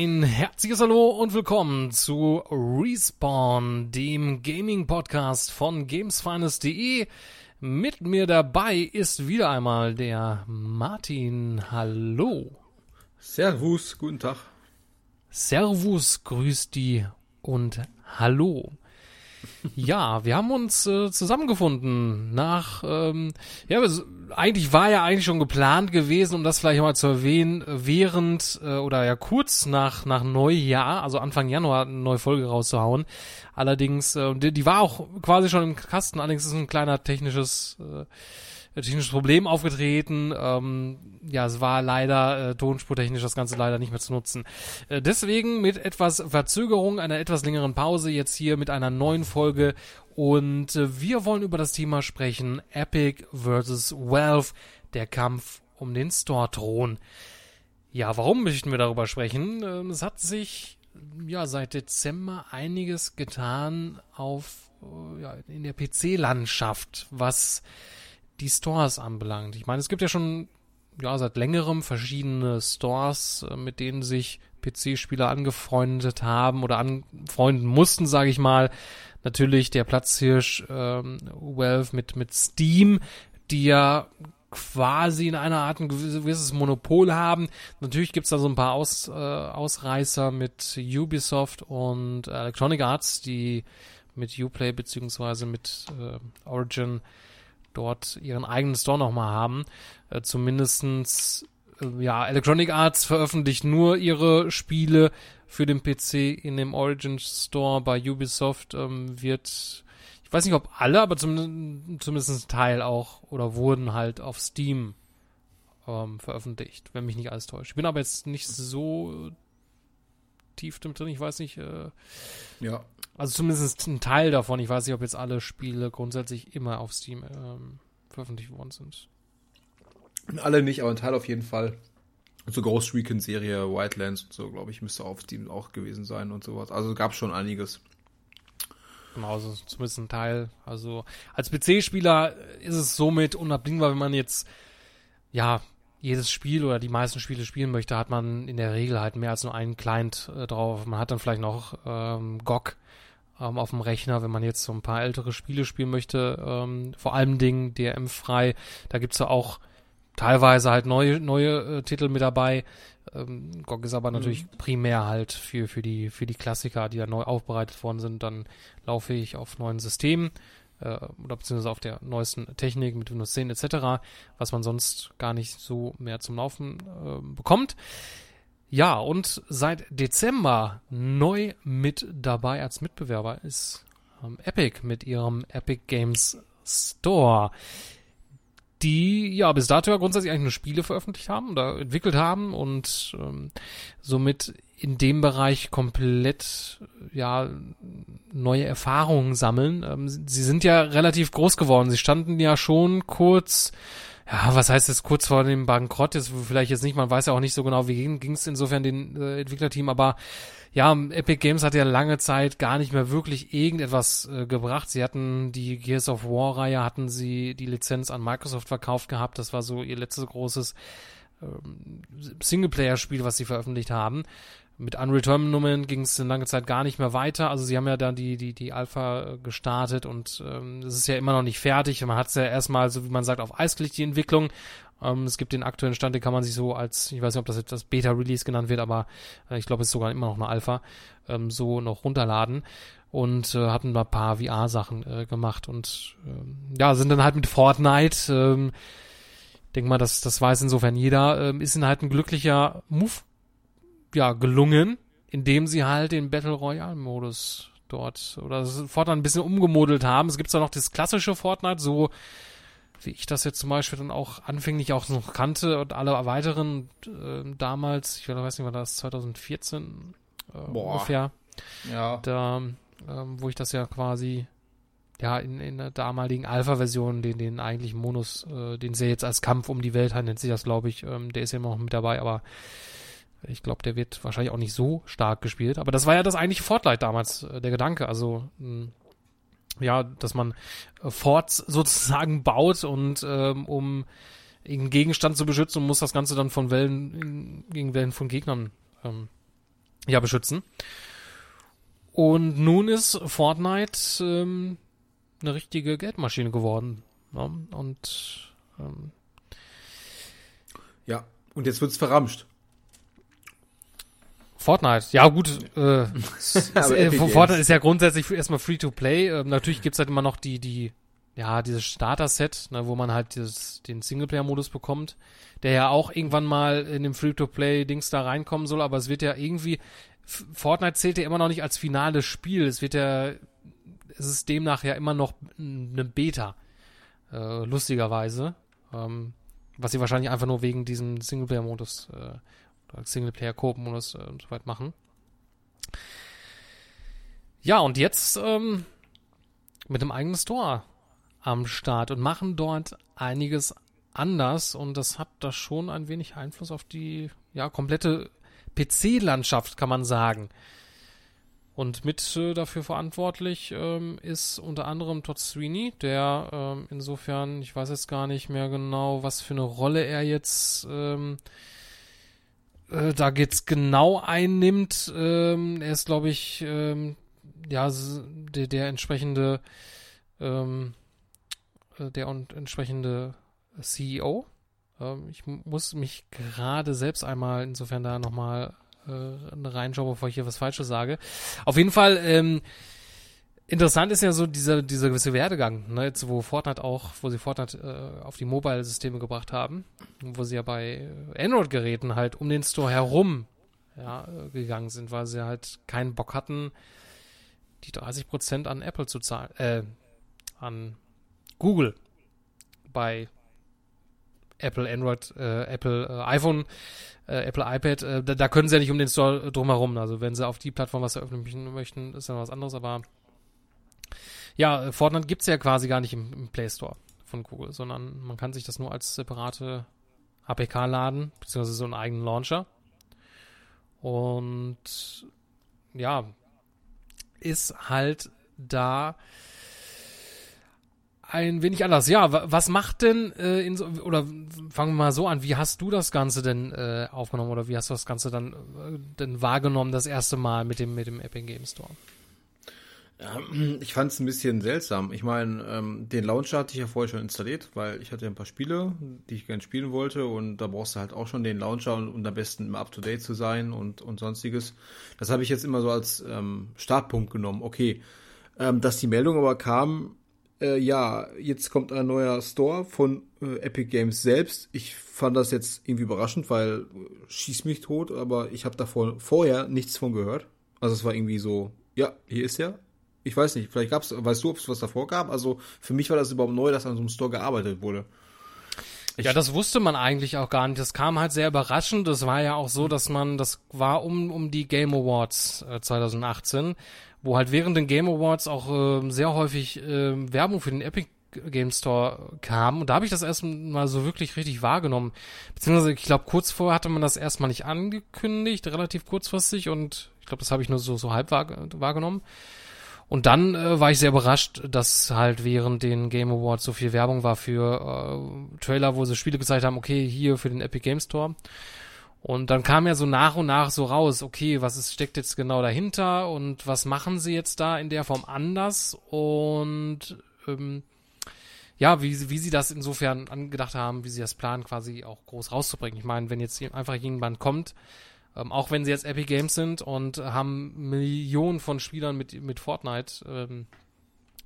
Ein herzliches Hallo und willkommen zu Respawn, dem Gaming-Podcast von gamesfinest.de. Mit mir dabei ist wieder einmal der Martin. Hallo. Servus, guten Tag. Servus, grüß die und hallo. Ja, wir haben uns äh, zusammengefunden nach, ähm, ja, eigentlich war ja eigentlich schon geplant gewesen, um das vielleicht mal zu erwähnen, während äh, oder ja kurz nach nach Neujahr, also Anfang Januar eine neue Folge rauszuhauen. Allerdings, äh, die, die war auch quasi schon im Kasten, allerdings ist ein kleiner technisches äh, technisches Problem aufgetreten. Ähm, ja, es war leider äh, tonspurtechnisch das Ganze leider nicht mehr zu nutzen. Äh, deswegen mit etwas Verzögerung, einer etwas längeren Pause jetzt hier mit einer neuen Folge und äh, wir wollen über das Thema sprechen Epic vs. Valve, der Kampf um den Store-Thron. Ja, warum möchten wir darüber sprechen? Ähm, es hat sich ja seit Dezember einiges getan auf äh, ja, in der PC-Landschaft, was die Stores anbelangt. Ich meine, es gibt ja schon ja seit längerem verschiedene Stores, äh, mit denen sich PC-Spieler angefreundet haben oder anfreunden mussten, sage ich mal. Natürlich der Platzhirsch ähm, Valve mit mit Steam, die ja quasi in einer Art ein gewisses Monopol haben. Natürlich gibt's da so ein paar Aus, äh, Ausreißer mit Ubisoft und Electronic Arts, die mit Uplay beziehungsweise mit äh, Origin dort ihren eigenen Store nochmal haben. Äh, zumindestens, äh, ja, Electronic Arts veröffentlicht nur ihre Spiele für den PC in dem Origin Store. Bei Ubisoft ähm, wird, ich weiß nicht, ob alle, aber zumindest, zumindest ein Teil auch oder wurden halt auf Steam ähm, veröffentlicht, wenn mich nicht alles täuscht. Ich bin aber jetzt nicht so tief drin. Ich weiß nicht. Äh, ja. Also zumindest ein Teil davon. Ich weiß nicht, ob jetzt alle Spiele grundsätzlich immer auf Steam ähm, veröffentlicht worden sind. Alle nicht, aber ein Teil auf jeden Fall. So Ghost Recon Serie, Wildlands und so, glaube ich, müsste auf Steam auch gewesen sein und sowas. Also gab schon einiges. Genau, also zumindest ein Teil. Also als PC-Spieler ist es somit unabdingbar, wenn man jetzt ja jedes Spiel oder die meisten Spiele spielen möchte, hat man in der Regel halt mehr als nur einen Client äh, drauf. Man hat dann vielleicht noch ähm, GOG ähm, auf dem Rechner, wenn man jetzt so ein paar ältere Spiele spielen möchte. Ähm, vor allem Dingen DRM-frei. Da gibt's ja auch teilweise halt neue, neue äh, Titel mit dabei. Ähm, GOG ist aber mhm. natürlich primär halt für, für, die, für die Klassiker, die da neu aufbereitet worden sind. Dann laufe ich auf neuen Systemen oder beziehungsweise auf der neuesten Technik mit Windows 10 etc., was man sonst gar nicht so mehr zum Laufen äh, bekommt. Ja, und seit Dezember neu mit dabei als Mitbewerber ist ähm, Epic mit ihrem Epic Games Store die ja bis dato ja grundsätzlich eigentlich nur Spiele veröffentlicht haben oder entwickelt haben und ähm, somit in dem Bereich komplett ja neue Erfahrungen sammeln. Ähm, sie sind ja relativ groß geworden. Sie standen ja schon kurz, ja, was heißt jetzt kurz vor dem Bankrott? Jetzt vielleicht jetzt nicht, man weiß ja auch nicht so genau, wie ging es insofern den äh, Entwicklerteam, aber ja, Epic Games hat ja lange Zeit gar nicht mehr wirklich irgendetwas äh, gebracht. Sie hatten die Gears of War Reihe, hatten sie die Lizenz an Microsoft verkauft gehabt. Das war so ihr letztes großes ähm, Singleplayer-Spiel, was sie veröffentlicht haben. Mit Unreal Tournament ging es in lange Zeit gar nicht mehr weiter. Also sie haben ja dann die, die, die Alpha äh, gestartet und ähm, es ist ja immer noch nicht fertig. Man hat es ja erstmal, so wie man sagt, auf Eis gelegt, die Entwicklung. Ähm, es gibt den aktuellen Stand, den kann man sich so als, ich weiß nicht, ob das jetzt das Beta-Release genannt wird, aber äh, ich glaube, es ist sogar immer noch eine Alpha, ähm, so noch runterladen und äh, hatten da ein paar VR-Sachen äh, gemacht und ähm, ja, sind dann halt mit Fortnite, ähm, denk mal, das, das weiß insofern jeder, ähm, ist ihnen halt ein glücklicher Move ja, gelungen, indem sie halt den Battle Royale-Modus dort oder Fortnite ein bisschen umgemodelt haben. Es gibt ja noch das klassische Fortnite, so wie ich das jetzt zum Beispiel dann auch anfänglich auch noch kannte und alle weiteren äh, damals, ich weiß nicht, war das 2014 äh, ungefähr. Ja. Da, ähm, wo ich das ja quasi ja in, in der damaligen Alpha-Version, den, den eigentlichen Monus, äh, den sie jetzt als Kampf um die Welt hat, nennt sich das, glaube ich, ähm, der ist ja immer noch mit dabei, aber ich glaube, der wird wahrscheinlich auch nicht so stark gespielt. Aber das war ja das eigentliche Fortnite damals, äh, der Gedanke. Also hm, ja, dass man äh, Forts sozusagen baut und ähm, um einen Gegenstand zu beschützen, muss das Ganze dann von Wellen gegen Wellen von Gegnern ähm, ja, beschützen. Und nun ist Fortnite ähm, eine richtige Geldmaschine geworden. Ja? Und ähm, ja, und jetzt wird's verramscht. Fortnite, ja gut, äh, ist, äh, Fortnite ist ja grundsätzlich erstmal Free-to-Play. Äh, natürlich gibt's halt immer noch die, die, ja, dieses Starter-Set, ne, wo man halt dieses, den Singleplayer-Modus bekommt, der ja auch irgendwann mal in dem Free-to-Play-Dings da reinkommen soll, aber es wird ja irgendwie, Fortnite zählt ja immer noch nicht als finales Spiel. Es wird ja, es ist demnach ja immer noch eine Beta, äh, lustigerweise. Ähm, was sie wahrscheinlich einfach nur wegen diesem Singleplayer-Modus äh, Singleplayer-Koop-Modus äh, und machen. Ja, und jetzt ähm, mit einem eigenen Store am Start und machen dort einiges anders und das hat da schon ein wenig Einfluss auf die ja komplette PC-Landschaft, kann man sagen. Und mit äh, dafür verantwortlich ähm, ist unter anderem Todd Sweeney, der ähm, insofern, ich weiß jetzt gar nicht mehr genau, was für eine Rolle er jetzt ähm, äh, da geht's genau einnimmt. Ähm, er ist, glaube ich, ähm, ja, der, der entsprechende, ähm, äh, der und entsprechende CEO. Ähm, ich muss mich gerade selbst einmal insofern da nochmal äh, reinschauen, bevor ich hier was Falsches sage. Auf jeden Fall, ähm, Interessant ist ja so dieser, dieser gewisse Werdegang, ne, jetzt wo Fortnite auch, wo sie Fortnite äh, auf die Mobile-Systeme gebracht haben, wo sie ja bei Android-Geräten halt um den Store herum ja, äh, gegangen sind, weil sie halt keinen Bock hatten, die 30% an Apple zu zahlen, äh, an Google bei Apple Android, äh, Apple äh, iPhone, äh, Apple iPad, äh, da, da, können sie ja nicht um den Store drumherum. Also wenn sie auf die Plattform was eröffnen möchten, ist dann was anderes, aber ja, Fortnite gibt's ja quasi gar nicht im, im, Play Store von Google, sondern man kann sich das nur als separate APK laden, beziehungsweise so einen eigenen Launcher. Und ja, ist halt da ein wenig anders. Ja, was macht denn äh, in so, oder fangen wir mal so an, wie hast du das Ganze denn äh, aufgenommen oder wie hast du das Ganze dann äh, denn wahrgenommen das erste Mal mit dem mit dem Epic Game Store? Ja, ich fand es ein bisschen seltsam. Ich meine, ähm, den Launcher hatte ich ja vorher schon installiert, weil ich hatte ein paar Spiele, die ich gerne spielen wollte und da brauchst du halt auch schon den Launcher und am besten immer up-to-date zu sein und, und sonstiges. Das habe ich jetzt immer so als ähm, Startpunkt genommen. Okay, ähm, dass die Meldung aber kam, äh, ja, jetzt kommt ein neuer Store von äh, Epic Games selbst. Ich fand das jetzt irgendwie überraschend, weil äh, schieß mich tot, aber ich habe davor vorher nichts von gehört. Also es war irgendwie so, ja, hier ist er, ich weiß nicht, vielleicht gab's, weißt du, ob es was davor gab? Also für mich war das überhaupt neu, dass an so einem Store gearbeitet wurde. Ja, das wusste man eigentlich auch gar nicht. Das kam halt sehr überraschend. Das war ja auch so, dass man, das war um, um die Game Awards äh, 2018, wo halt während den Game Awards auch äh, sehr häufig äh, Werbung für den Epic Game Store kam. Und da habe ich das erstmal so wirklich richtig wahrgenommen. Beziehungsweise, ich glaube, kurz vorher hatte man das erstmal nicht angekündigt, relativ kurzfristig. Und ich glaube, das habe ich nur so, so halb wahr, wahrgenommen. Und dann äh, war ich sehr überrascht, dass halt während den Game Awards so viel Werbung war für äh, Trailer, wo sie Spiele gezeigt haben, okay, hier für den Epic Game Store. Und dann kam ja so nach und nach so raus, okay, was ist, steckt jetzt genau dahinter und was machen sie jetzt da in der Form anders und ähm, ja, wie, wie sie das insofern angedacht haben, wie sie das planen, quasi auch groß rauszubringen. Ich meine, wenn jetzt einfach jemand kommt, ähm, auch wenn sie jetzt Epic Games sind und haben Millionen von Spielern mit, mit Fortnite, ähm,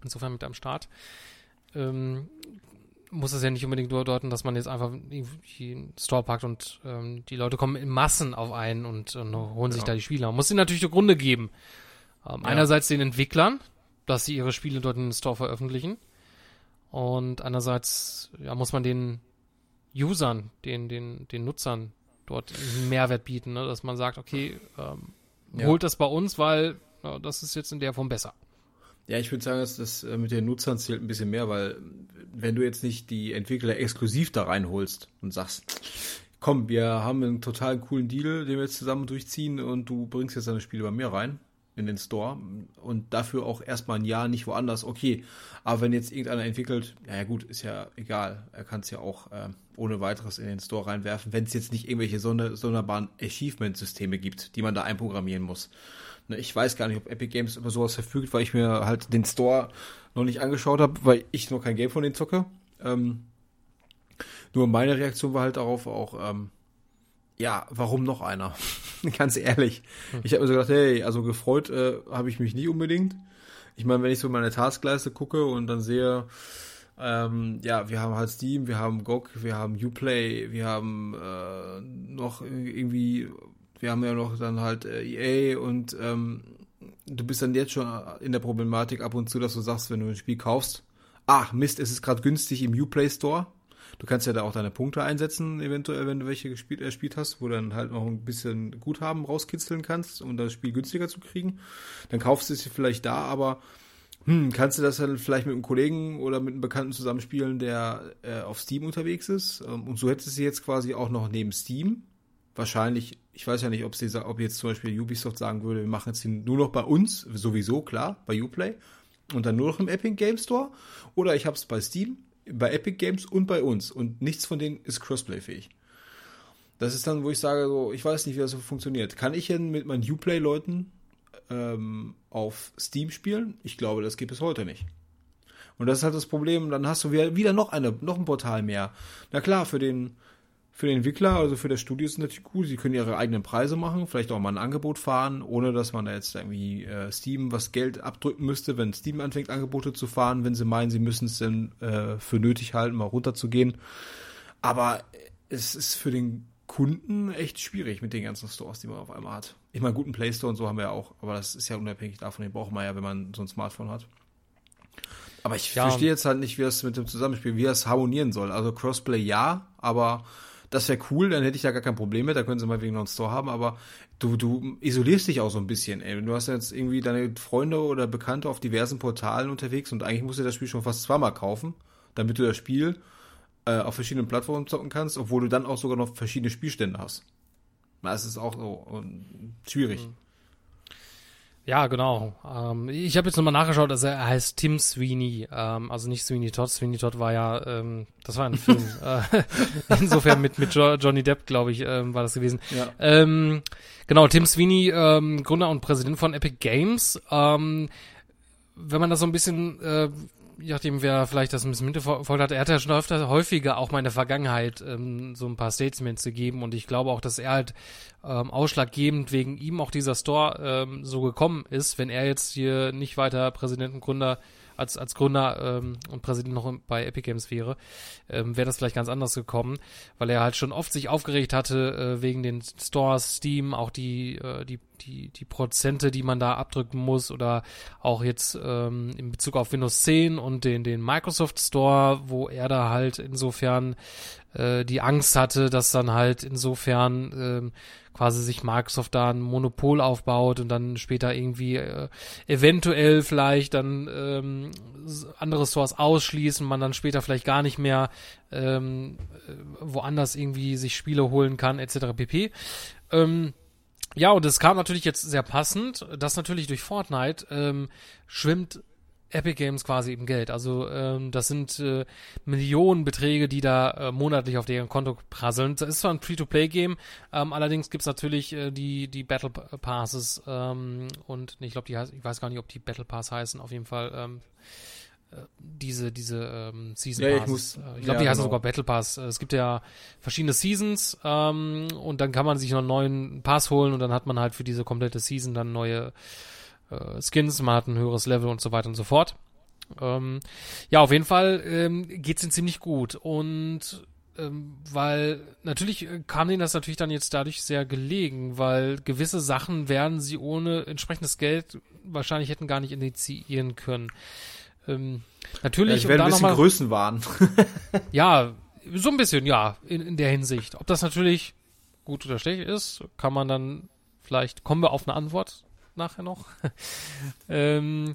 insofern mit am Start, ähm, muss es ja nicht unbedingt bedeuten, dass man jetzt einfach irgendwie einen Store packt und ähm, die Leute kommen in Massen auf einen und, und holen sich da die Spieler. Man muss ihnen natürlich Gründe geben. Ähm, ja. Einerseits den Entwicklern, dass sie ihre Spiele dort in den Store veröffentlichen. Und andererseits ja, muss man den Usern, den, den, den Nutzern dort einen Mehrwert bieten, ne? dass man sagt, okay, ähm, ja. holt das bei uns, weil ja, das ist jetzt in der Form besser. Ja, ich würde sagen, dass das äh, mit den Nutzern zählt ein bisschen mehr, weil wenn du jetzt nicht die Entwickler exklusiv da reinholst und sagst, komm, wir haben einen total coolen Deal, den wir jetzt zusammen durchziehen und du bringst jetzt deine Spiele bei mir rein, in den Store und dafür auch erstmal ein Jahr nicht woanders, okay. Aber wenn jetzt irgendeiner entwickelt, naja gut, ist ja egal. Er kann es ja auch äh, ohne weiteres in den Store reinwerfen, wenn es jetzt nicht irgendwelche sonder sonderbaren Achievement-Systeme gibt, die man da einprogrammieren muss. Ne, ich weiß gar nicht, ob Epic Games über sowas verfügt, weil ich mir halt den Store noch nicht angeschaut habe, weil ich noch kein Game von denen zocke. Ähm, nur meine Reaktion war halt darauf auch, ähm, ja, warum noch einer? Ganz ehrlich. Ich habe mir so gedacht, hey, also gefreut äh, habe ich mich nie unbedingt. Ich meine, wenn ich so meine Taskleiste gucke und dann sehe, ähm, ja, wir haben halt Steam, wir haben GOG, wir haben Uplay, wir haben äh, noch irgendwie, wir haben ja noch dann halt äh, EA und ähm, du bist dann jetzt schon in der Problematik ab und zu, dass du sagst, wenn du ein Spiel kaufst, ach Mist, es ist gerade günstig im Uplay Store Du kannst ja da auch deine Punkte einsetzen, eventuell, wenn du welche gespielt, gespielt hast, wo du dann halt noch ein bisschen Guthaben rauskitzeln kannst, um das Spiel günstiger zu kriegen. Dann kaufst du es vielleicht da, aber hm, kannst du das dann vielleicht mit einem Kollegen oder mit einem Bekannten zusammenspielen, der äh, auf Steam unterwegs ist? Ähm, und so hättest du jetzt quasi auch noch neben Steam wahrscheinlich, ich weiß ja nicht, ob, sie, ob jetzt zum Beispiel Ubisoft sagen würde, wir machen jetzt nur noch bei uns, sowieso, klar, bei Uplay, und dann nur noch im Epic Game Store. Oder ich habe es bei Steam bei Epic Games und bei uns. Und nichts von denen ist Crossplay-fähig. Das ist dann, wo ich sage, so, ich weiß nicht, wie das so funktioniert. Kann ich denn mit meinen Uplay-Leuten ähm, auf Steam spielen? Ich glaube, das geht bis heute nicht. Und das ist halt das Problem, dann hast du wieder, wieder noch, eine, noch ein Portal mehr. Na klar, für den, für den Entwickler, also für das Studio ist es natürlich gut. Sie können ihre eigenen Preise machen, vielleicht auch mal ein Angebot fahren, ohne dass man da jetzt irgendwie äh, Steam was Geld abdrücken müsste, wenn Steam anfängt, Angebote zu fahren, wenn sie meinen, sie müssen es dann äh, für nötig halten, mal runterzugehen. Aber es ist für den Kunden echt schwierig mit den ganzen Stores, die man auf einmal hat. Ich meine, guten Play Store und so haben wir ja auch, aber das ist ja unabhängig davon, den braucht man ja, wenn man so ein Smartphone hat. Aber ich ja. verstehe jetzt halt nicht, wie das mit dem Zusammenspiel, wie das harmonieren soll. Also Crossplay ja, aber das wäre cool, dann hätte ich da gar kein Problem mit, da können sie mal wegen noch einen Store haben, aber du, du isolierst dich auch so ein bisschen, ey. Du hast jetzt irgendwie deine Freunde oder Bekannte auf diversen Portalen unterwegs und eigentlich musst du das Spiel schon fast zweimal kaufen, damit du das Spiel äh, auf verschiedenen Plattformen zocken kannst, obwohl du dann auch sogar noch verschiedene Spielstände hast. Das ist auch so schwierig. Mhm. Ja, genau. Ähm, ich habe jetzt nochmal nachgeschaut, also er heißt Tim Sweeney, ähm, also nicht Sweeney Todd. Sweeney Todd war ja, ähm, das war ein Film. äh, insofern mit mit jo Johnny Depp, glaube ich, ähm, war das gewesen. Ja. Ähm, genau, Tim Sweeney, ähm, Gründer und Präsident von Epic Games. Ähm, wenn man das so ein bisschen äh, je nachdem, wer vielleicht das ein bisschen mitverfolgt hat, er hat ja schon öfter, häufiger auch mal in der Vergangenheit ähm, so ein paar Statements gegeben und ich glaube auch, dass er halt ähm, ausschlaggebend wegen ihm auch dieser Store ähm, so gekommen ist, wenn er jetzt hier nicht weiter Präsidentengründer als, als Gründer ähm, und Präsident noch bei Epic Games wäre, ähm, wäre das vielleicht ganz anders gekommen, weil er halt schon oft sich aufgeregt hatte äh, wegen den Stores, Steam, auch die, äh, die, die, die Prozente, die man da abdrücken muss oder auch jetzt ähm, in Bezug auf Windows 10 und den, den Microsoft Store, wo er da halt insofern äh, die Angst hatte, dass dann halt insofern ähm, quasi sich Microsoft da ein Monopol aufbaut und dann später irgendwie äh, eventuell vielleicht dann ähm, andere Stores ausschließen, man dann später vielleicht gar nicht mehr ähm, äh, woanders irgendwie sich Spiele holen kann, etc. pp. Ähm, ja, und es kam natürlich jetzt sehr passend, dass natürlich durch Fortnite ähm, schwimmt Epic Games quasi im Geld. Also ähm, das sind äh, Millionenbeträge, die da äh, monatlich auf deren Konto prasseln. Das ist zwar ein Free-to-Play-Game, ähm, allerdings gibt's natürlich äh, die, die Battle Passes ähm, und ich glaube, die heißt, ich weiß gar nicht, ob die Battle Pass heißen, auf jeden Fall ähm, äh, diese, diese ähm, Season ja, Pass. Ich, äh, ich glaube, ja, die heißen genau. sogar Battle Pass. Äh, es gibt ja verschiedene Seasons ähm, und dann kann man sich noch einen neuen Pass holen und dann hat man halt für diese komplette Season dann neue äh, Skins, man hat ein höheres Level und so weiter und so fort. Ähm, ja, auf jeden Fall ähm, geht's ihnen ziemlich gut und ähm, weil natürlich äh, kam denen das natürlich dann jetzt dadurch sehr gelegen, weil gewisse Sachen werden sie ohne entsprechendes Geld wahrscheinlich hätten gar nicht initiieren können. Ähm, natürlich. Ja, ich werde ein bisschen Größenwahn. ja, so ein bisschen, ja, in, in der Hinsicht. Ob das natürlich gut oder schlecht ist, kann man dann vielleicht, kommen wir auf eine Antwort nachher noch. ähm, äh,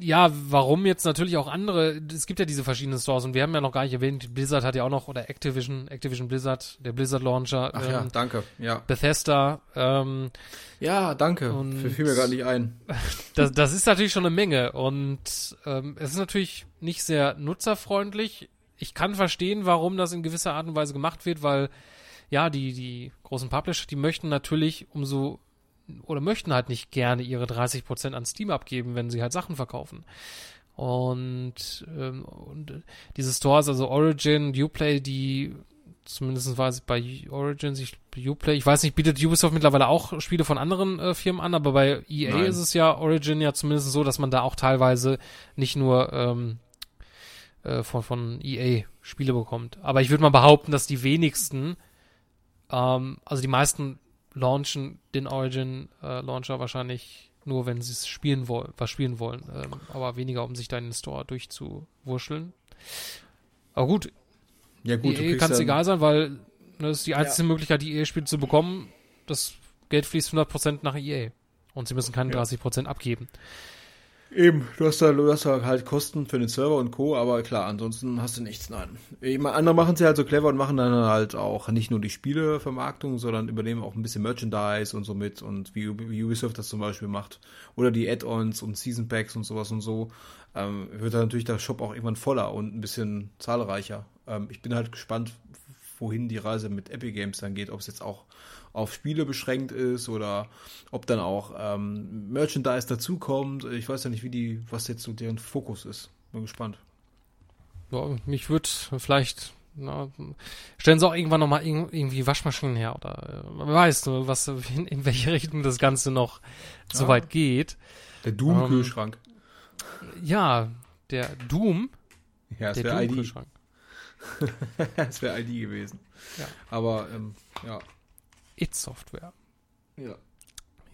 ja, warum jetzt natürlich auch andere, es gibt ja diese verschiedenen Stores und wir haben ja noch gar nicht erwähnt, Blizzard hat ja auch noch, oder Activision, Activision Blizzard, der Blizzard Launcher. Ach ähm, ja, danke, ja. Bethesda. Ähm, ja, danke, und fiel mir gar nicht ein. Das, das ist natürlich schon eine Menge und ähm, es ist natürlich nicht sehr nutzerfreundlich. Ich kann verstehen, warum das in gewisser Art und Weise gemacht wird, weil ja, die, die großen Publisher, die möchten natürlich umso oder möchten halt nicht gerne ihre 30% an Steam abgeben, wenn sie halt Sachen verkaufen. Und, ähm, und diese Stores, also Origin, Uplay, die zumindest war es bei Origin, ich, Uplay, ich weiß nicht, bietet Ubisoft mittlerweile auch Spiele von anderen äh, Firmen an, aber bei EA Nein. ist es ja Origin ja zumindest so, dass man da auch teilweise nicht nur ähm, äh, von, von EA Spiele bekommt. Aber ich würde mal behaupten, dass die wenigsten, ähm, also die meisten launchen den Origin äh, Launcher wahrscheinlich nur, wenn sie es spielen wollen, was spielen wollen, ähm, aber weniger, um sich da in den Store durchzuwurscheln. Aber gut, ja gut, EA kann es egal sein, weil ne, das ist die einzige ja. Möglichkeit, die EA-Spiele zu bekommen. Das Geld fließt 100% nach EA und sie müssen keine ja. 30% abgeben. Eben, du hast, da, du hast da halt Kosten für den Server und Co., aber klar, ansonsten hast du nichts, nein. Eben, andere machen sie halt so clever und machen dann halt auch nicht nur die Spielevermarktung, sondern übernehmen auch ein bisschen Merchandise und so mit und wie, wie Ubisoft das zum Beispiel macht. Oder die Add-ons und Season Packs und sowas und so. Ähm, wird dann natürlich der Shop auch irgendwann voller und ein bisschen zahlreicher. Ähm, ich bin halt gespannt, wohin die Reise mit Epic Games dann geht, ob es jetzt auch auf Spiele beschränkt ist oder ob dann auch ähm, Merchandise dazukommt. Ich weiß ja nicht, wie die, was jetzt so deren Fokus ist. Bin gespannt. Ja, mich würde vielleicht na, stellen sie auch irgendwann nochmal irgendwie Waschmaschinen her oder äh, wer weiß, was, in, in, welche Richtung das Ganze noch ja. so weit geht. Der Doom-Kühlschrank. Ähm, ja, der Doom. Ja, der Doom-Kühlschrank. das wäre ID gewesen. Ja. Aber, ähm, ja. It-Software. Ja.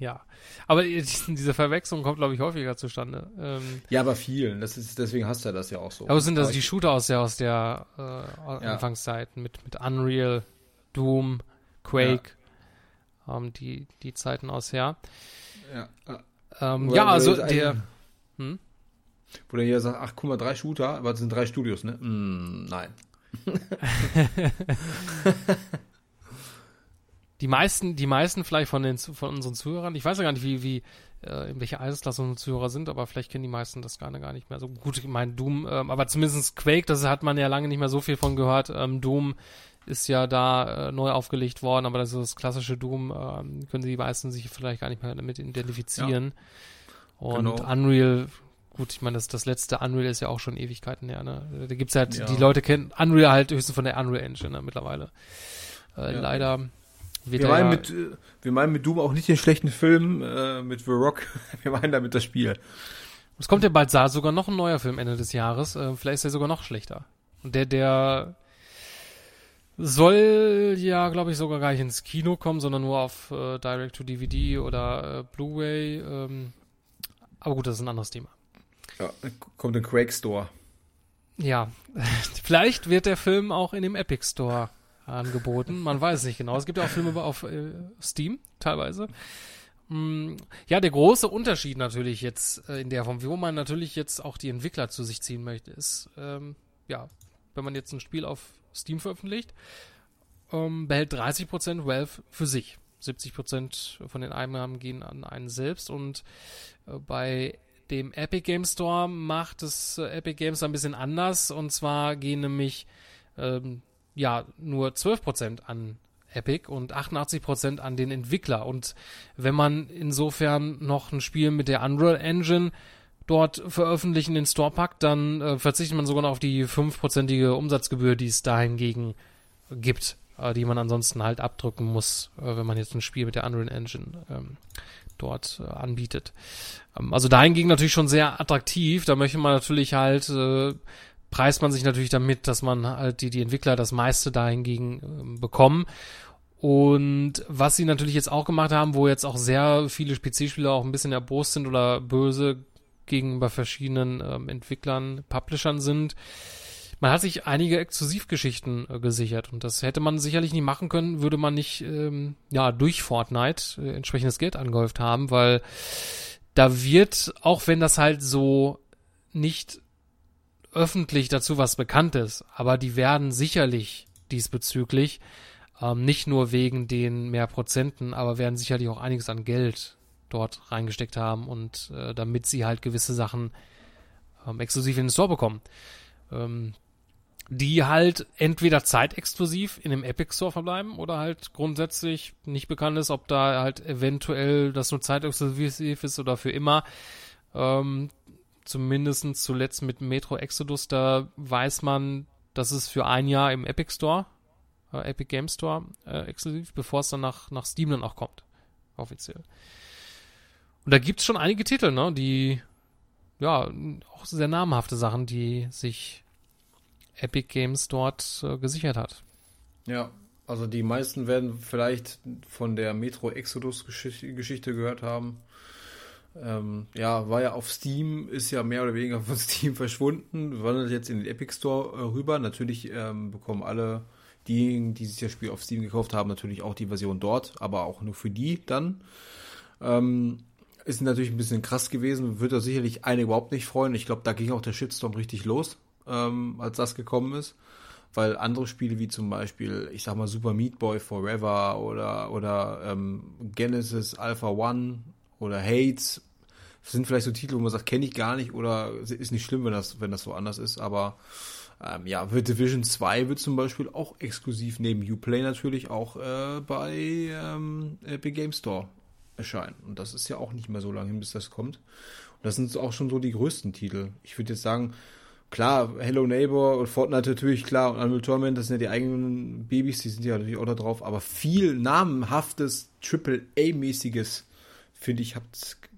Ja. Aber diese Verwechslung kommt, glaube ich, häufiger zustande. Ähm, ja, aber vielen. Das ist, deswegen hast du das ja auch so. Aber sind das aber die Shooter aus der, aus der äh, ja. Anfangszeit mit, mit Unreal, Doom, Quake, ja. ähm, die, die Zeiten aus her. Ja. Ähm, ja, also der. Hm? Wo der hier sagt, ach, guck mal, drei Shooter, aber das sind drei Studios, ne? Mm, nein. die meisten, die meisten vielleicht von den von unseren Zuhörern, ich weiß ja gar nicht, wie, wie, äh, in welcher Altersklasse unsere Zuhörer sind, aber vielleicht kennen die meisten das gar, gar nicht mehr so gut. Ich meine, Doom, ähm, aber zumindest Quake, das hat man ja lange nicht mehr so viel von gehört. Ähm, Doom ist ja da äh, neu aufgelegt worden, aber das ist das klassische Doom, ähm, können die meisten sich vielleicht gar nicht mehr damit identifizieren. Ja. Und genau. Unreal gut, ich meine, das, das letzte Unreal ist ja auch schon Ewigkeiten her, ne? Da gibt's halt, ja. die Leute kennen Unreal halt höchstens von der Unreal Engine ne, mittlerweile. Äh, ja. Leider wir meinen, ja, mit, äh, wir meinen mit Doom auch nicht den schlechten Film äh, mit The Rock, wir meinen damit das Spiel. Es kommt ja bald sogar noch ein neuer Film Ende des Jahres, äh, vielleicht ist er sogar noch schlechter. Und der, der soll ja, glaube ich, sogar gar nicht ins Kino kommen, sondern nur auf äh, Direct-to-DVD oder äh, Blu-ray. Ähm, aber gut, das ist ein anderes Thema. Ja, kommt in Quake Store. Ja, vielleicht wird der Film auch in dem Epic Store angeboten. Man weiß es nicht genau. Es gibt ja auch Filme auf äh, Steam teilweise. Mm, ja, der große Unterschied natürlich jetzt äh, in der Form, wo man natürlich jetzt auch die Entwickler zu sich ziehen möchte, ist, ähm, ja, wenn man jetzt ein Spiel auf Steam veröffentlicht, ähm, behält 30% Valve für sich. 70% von den Einnahmen gehen an einen selbst und äh, bei dem Epic Game Store macht es äh, Epic Games ein bisschen anders. Und zwar gehen nämlich ähm, ja nur 12% an Epic und 88% an den Entwickler. Und wenn man insofern noch ein Spiel mit der Unreal Engine dort veröffentlichen, den Store packt, dann äh, verzichtet man sogar noch auf die 5%ige Umsatzgebühr, die es dahingegen gibt, äh, die man ansonsten halt abdrücken muss, äh, wenn man jetzt ein Spiel mit der Unreal Engine ähm, dort äh, anbietet. Ähm, also dahingegen natürlich schon sehr attraktiv. Da möchte man natürlich halt, äh, preist man sich natürlich damit, dass man halt die, die Entwickler das meiste dahingegen äh, bekommen. Und was sie natürlich jetzt auch gemacht haben, wo jetzt auch sehr viele PC-Spieler auch ein bisschen erbost sind oder böse gegenüber verschiedenen ähm, Entwicklern, Publishern sind, man hat sich einige Exklusivgeschichten äh, gesichert und das hätte man sicherlich nicht machen können, würde man nicht ähm, ja durch Fortnite äh, entsprechendes Geld angehäuft haben, weil da wird, auch wenn das halt so nicht öffentlich dazu was bekannt ist, aber die werden sicherlich diesbezüglich, ähm, nicht nur wegen den mehr Prozenten, aber werden sicherlich auch einiges an Geld dort reingesteckt haben und äh, damit sie halt gewisse Sachen ähm, exklusiv in den Store bekommen. Ähm, die halt entweder zeitexklusiv in dem Epic Store verbleiben oder halt grundsätzlich nicht bekannt ist, ob da halt eventuell das nur zeitexklusiv ist oder für immer. Ähm, zumindest zuletzt mit Metro Exodus, da weiß man, dass es für ein Jahr im Epic Store, äh, Epic Game Store äh, exklusiv, bevor es dann nach, nach Steam dann auch kommt. Offiziell. Und da gibt's schon einige Titel, ne, die, ja, auch sehr namhafte Sachen, die sich Epic Games dort äh, gesichert hat. Ja, also die meisten werden vielleicht von der Metro Exodus Geschichte, Geschichte gehört haben. Ähm, ja, war ja auf Steam, ist ja mehr oder weniger von Steam verschwunden, wandert jetzt in den Epic Store äh, rüber. Natürlich ähm, bekommen alle diejenigen, die sich das Spiel auf Steam gekauft haben, natürlich auch die Version dort, aber auch nur für die dann. Ähm, ist natürlich ein bisschen krass gewesen, wird da sicherlich einige überhaupt nicht freuen. Ich glaube, da ging auch der Shitstorm richtig los, ähm, als das gekommen ist. Weil andere Spiele wie zum Beispiel, ich sag mal, Super Meat Boy Forever oder, oder ähm, Genesis Alpha One oder Hates sind vielleicht so Titel, wo man sagt, kenne ich gar nicht oder ist nicht schlimm, wenn das, wenn das so anders ist, aber ähm, ja, The Division 2 wird zum Beispiel auch exklusiv neben Uplay natürlich auch äh, bei ähm, Epic Game Store erscheinen. Und das ist ja auch nicht mehr so lange hin, bis das kommt. Und das sind auch schon so die größten Titel. Ich würde jetzt sagen, klar, Hello Neighbor und Fortnite natürlich, klar, und Unreal Tournament, das sind ja die eigenen Babys, die sind ja natürlich auch da drauf, aber viel namenhaftes, Triple-A-mäßiges, finde ich,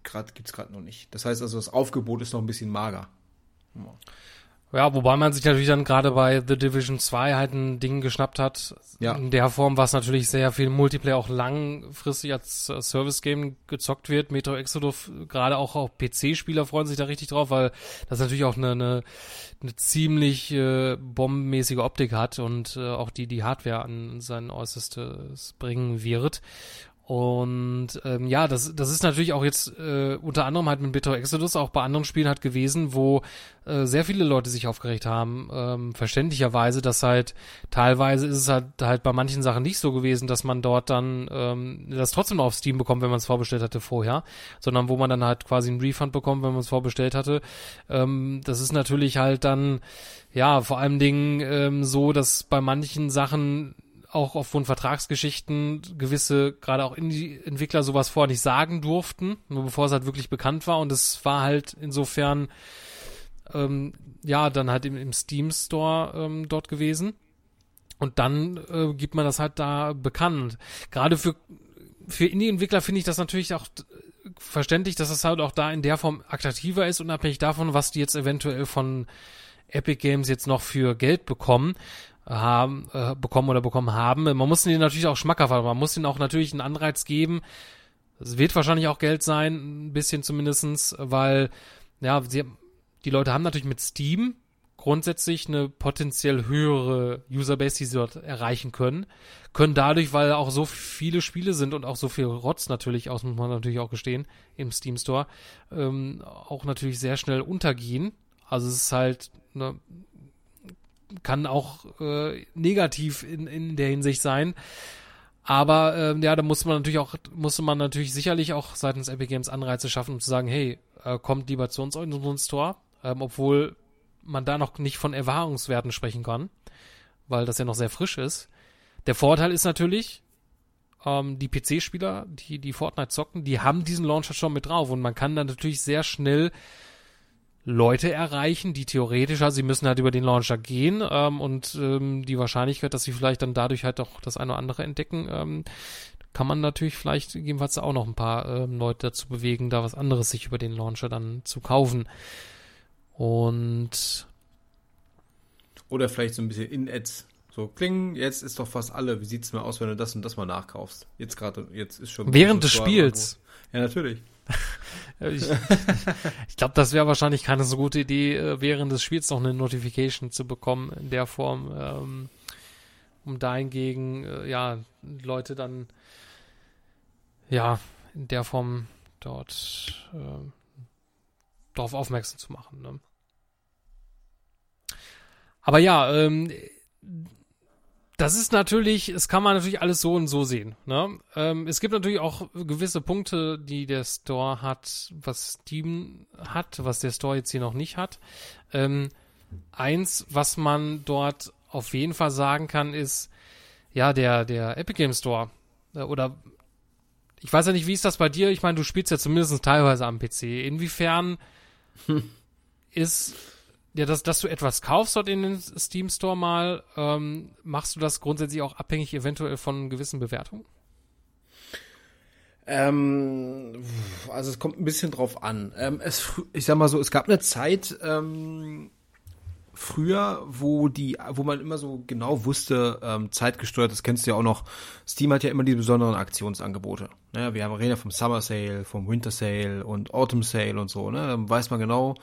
grad, gibt es gerade noch nicht. Das heißt also, das Aufgebot ist noch ein bisschen mager. Ja. Ja, wobei man sich natürlich dann gerade bei The Division 2 halt ein Ding geschnappt hat. Ja. In der Form, was natürlich sehr viel Multiplayer auch langfristig als Service-Game gezockt wird. Metro Exodus, gerade auch, auch PC-Spieler freuen sich da richtig drauf, weil das natürlich auch eine, eine, eine ziemlich äh, bombenmäßige Optik hat und äh, auch die, die Hardware an sein Äußerstes bringen wird. Und ähm, ja, das, das ist natürlich auch jetzt äh, unter anderem halt mit Bitter Exodus auch bei anderen Spielen halt gewesen, wo äh, sehr viele Leute sich aufgeregt haben. Ähm, verständlicherweise, dass halt teilweise ist es halt, halt bei manchen Sachen nicht so gewesen, dass man dort dann ähm, das trotzdem auf Steam bekommt, wenn man es vorbestellt hatte vorher, sondern wo man dann halt quasi einen Refund bekommt, wenn man es vorbestellt hatte. Ähm, das ist natürlich halt dann ja vor allem Dingen ähm, so, dass bei manchen Sachen auch aufgrund Vertragsgeschichten gewisse, gerade auch Indie-Entwickler sowas vorher nicht sagen durften, nur bevor es halt wirklich bekannt war. Und es war halt insofern, ähm, ja, dann halt im, im Steam Store ähm, dort gewesen. Und dann äh, gibt man das halt da bekannt. Gerade für, für Indie-Entwickler finde ich das natürlich auch verständlich, dass es halt auch da in der Form attraktiver ist, unabhängig davon, was die jetzt eventuell von Epic Games jetzt noch für Geld bekommen haben, äh, bekommen oder bekommen haben. Man muss ihnen natürlich auch schmackhaft machen. Man muss ihnen auch natürlich einen Anreiz geben. Es wird wahrscheinlich auch Geld sein, ein bisschen zumindestens, weil, ja, sie, die Leute haben natürlich mit Steam grundsätzlich eine potenziell höhere Userbase, die sie dort erreichen können, können dadurch, weil auch so viele Spiele sind und auch so viel Rotz natürlich aus, muss man natürlich auch gestehen, im Steam Store, ähm, auch natürlich sehr schnell untergehen. Also es ist halt eine kann auch äh, negativ in, in der Hinsicht sein. Aber ähm, ja, da muss man natürlich auch, musste man natürlich sicherlich auch seitens Epic Games Anreize schaffen, um zu sagen, hey, äh, kommt lieber zu uns in unseren Store, ähm, obwohl man da noch nicht von Erfahrungswerten sprechen kann, weil das ja noch sehr frisch ist. Der Vorteil ist natürlich, ähm, die PC-Spieler, die die Fortnite zocken, die haben diesen Launcher schon mit drauf und man kann dann natürlich sehr schnell Leute erreichen, die theoretisch, also sie müssen halt über den Launcher gehen ähm, und ähm, die Wahrscheinlichkeit, dass sie vielleicht dann dadurch halt auch das eine oder andere entdecken, ähm, kann man natürlich vielleicht jedenfalls auch noch ein paar ähm, Leute dazu bewegen, da was anderes sich über den Launcher dann zu kaufen. Und oder vielleicht so ein bisschen In-Ads. So, kling, jetzt ist doch fast alle. Wie sieht's mal aus, wenn du das und das mal nachkaufst? Jetzt gerade, jetzt ist schon. Während des Spiels. Ja, natürlich ich, ich glaube, das wäre wahrscheinlich keine so gute Idee, äh, während des Spiels noch eine Notification zu bekommen in der Form, ähm, um dahingegen, äh, ja, Leute dann, ja, in der Form dort äh, darauf aufmerksam zu machen. Ne? Aber ja, ähm, das ist natürlich, es kann man natürlich alles so und so sehen. Ne? Ähm, es gibt natürlich auch gewisse Punkte, die der Store hat, was Steam hat, was der Store jetzt hier noch nicht hat. Ähm, eins, was man dort auf jeden Fall sagen kann, ist, ja, der, der Epic Game Store. Äh, oder ich weiß ja nicht, wie ist das bei dir? Ich meine, du spielst ja zumindest teilweise am PC. Inwiefern hm. ist ja, dass, dass du etwas kaufst dort in den Steam Store mal, ähm, machst du das grundsätzlich auch abhängig eventuell von gewissen Bewertungen? Ähm, also es kommt ein bisschen drauf an. Ähm, es, ich sag mal so, es gab eine Zeit ähm, früher, wo die, wo man immer so genau wusste, ähm, zeitgesteuert, das kennst du ja auch noch. Steam hat ja immer die besonderen Aktionsangebote. Ne? Wir haben ja vom Summer Sale, vom Winter Sale und Autumn Sale und so. Ne? Dann weiß man genau,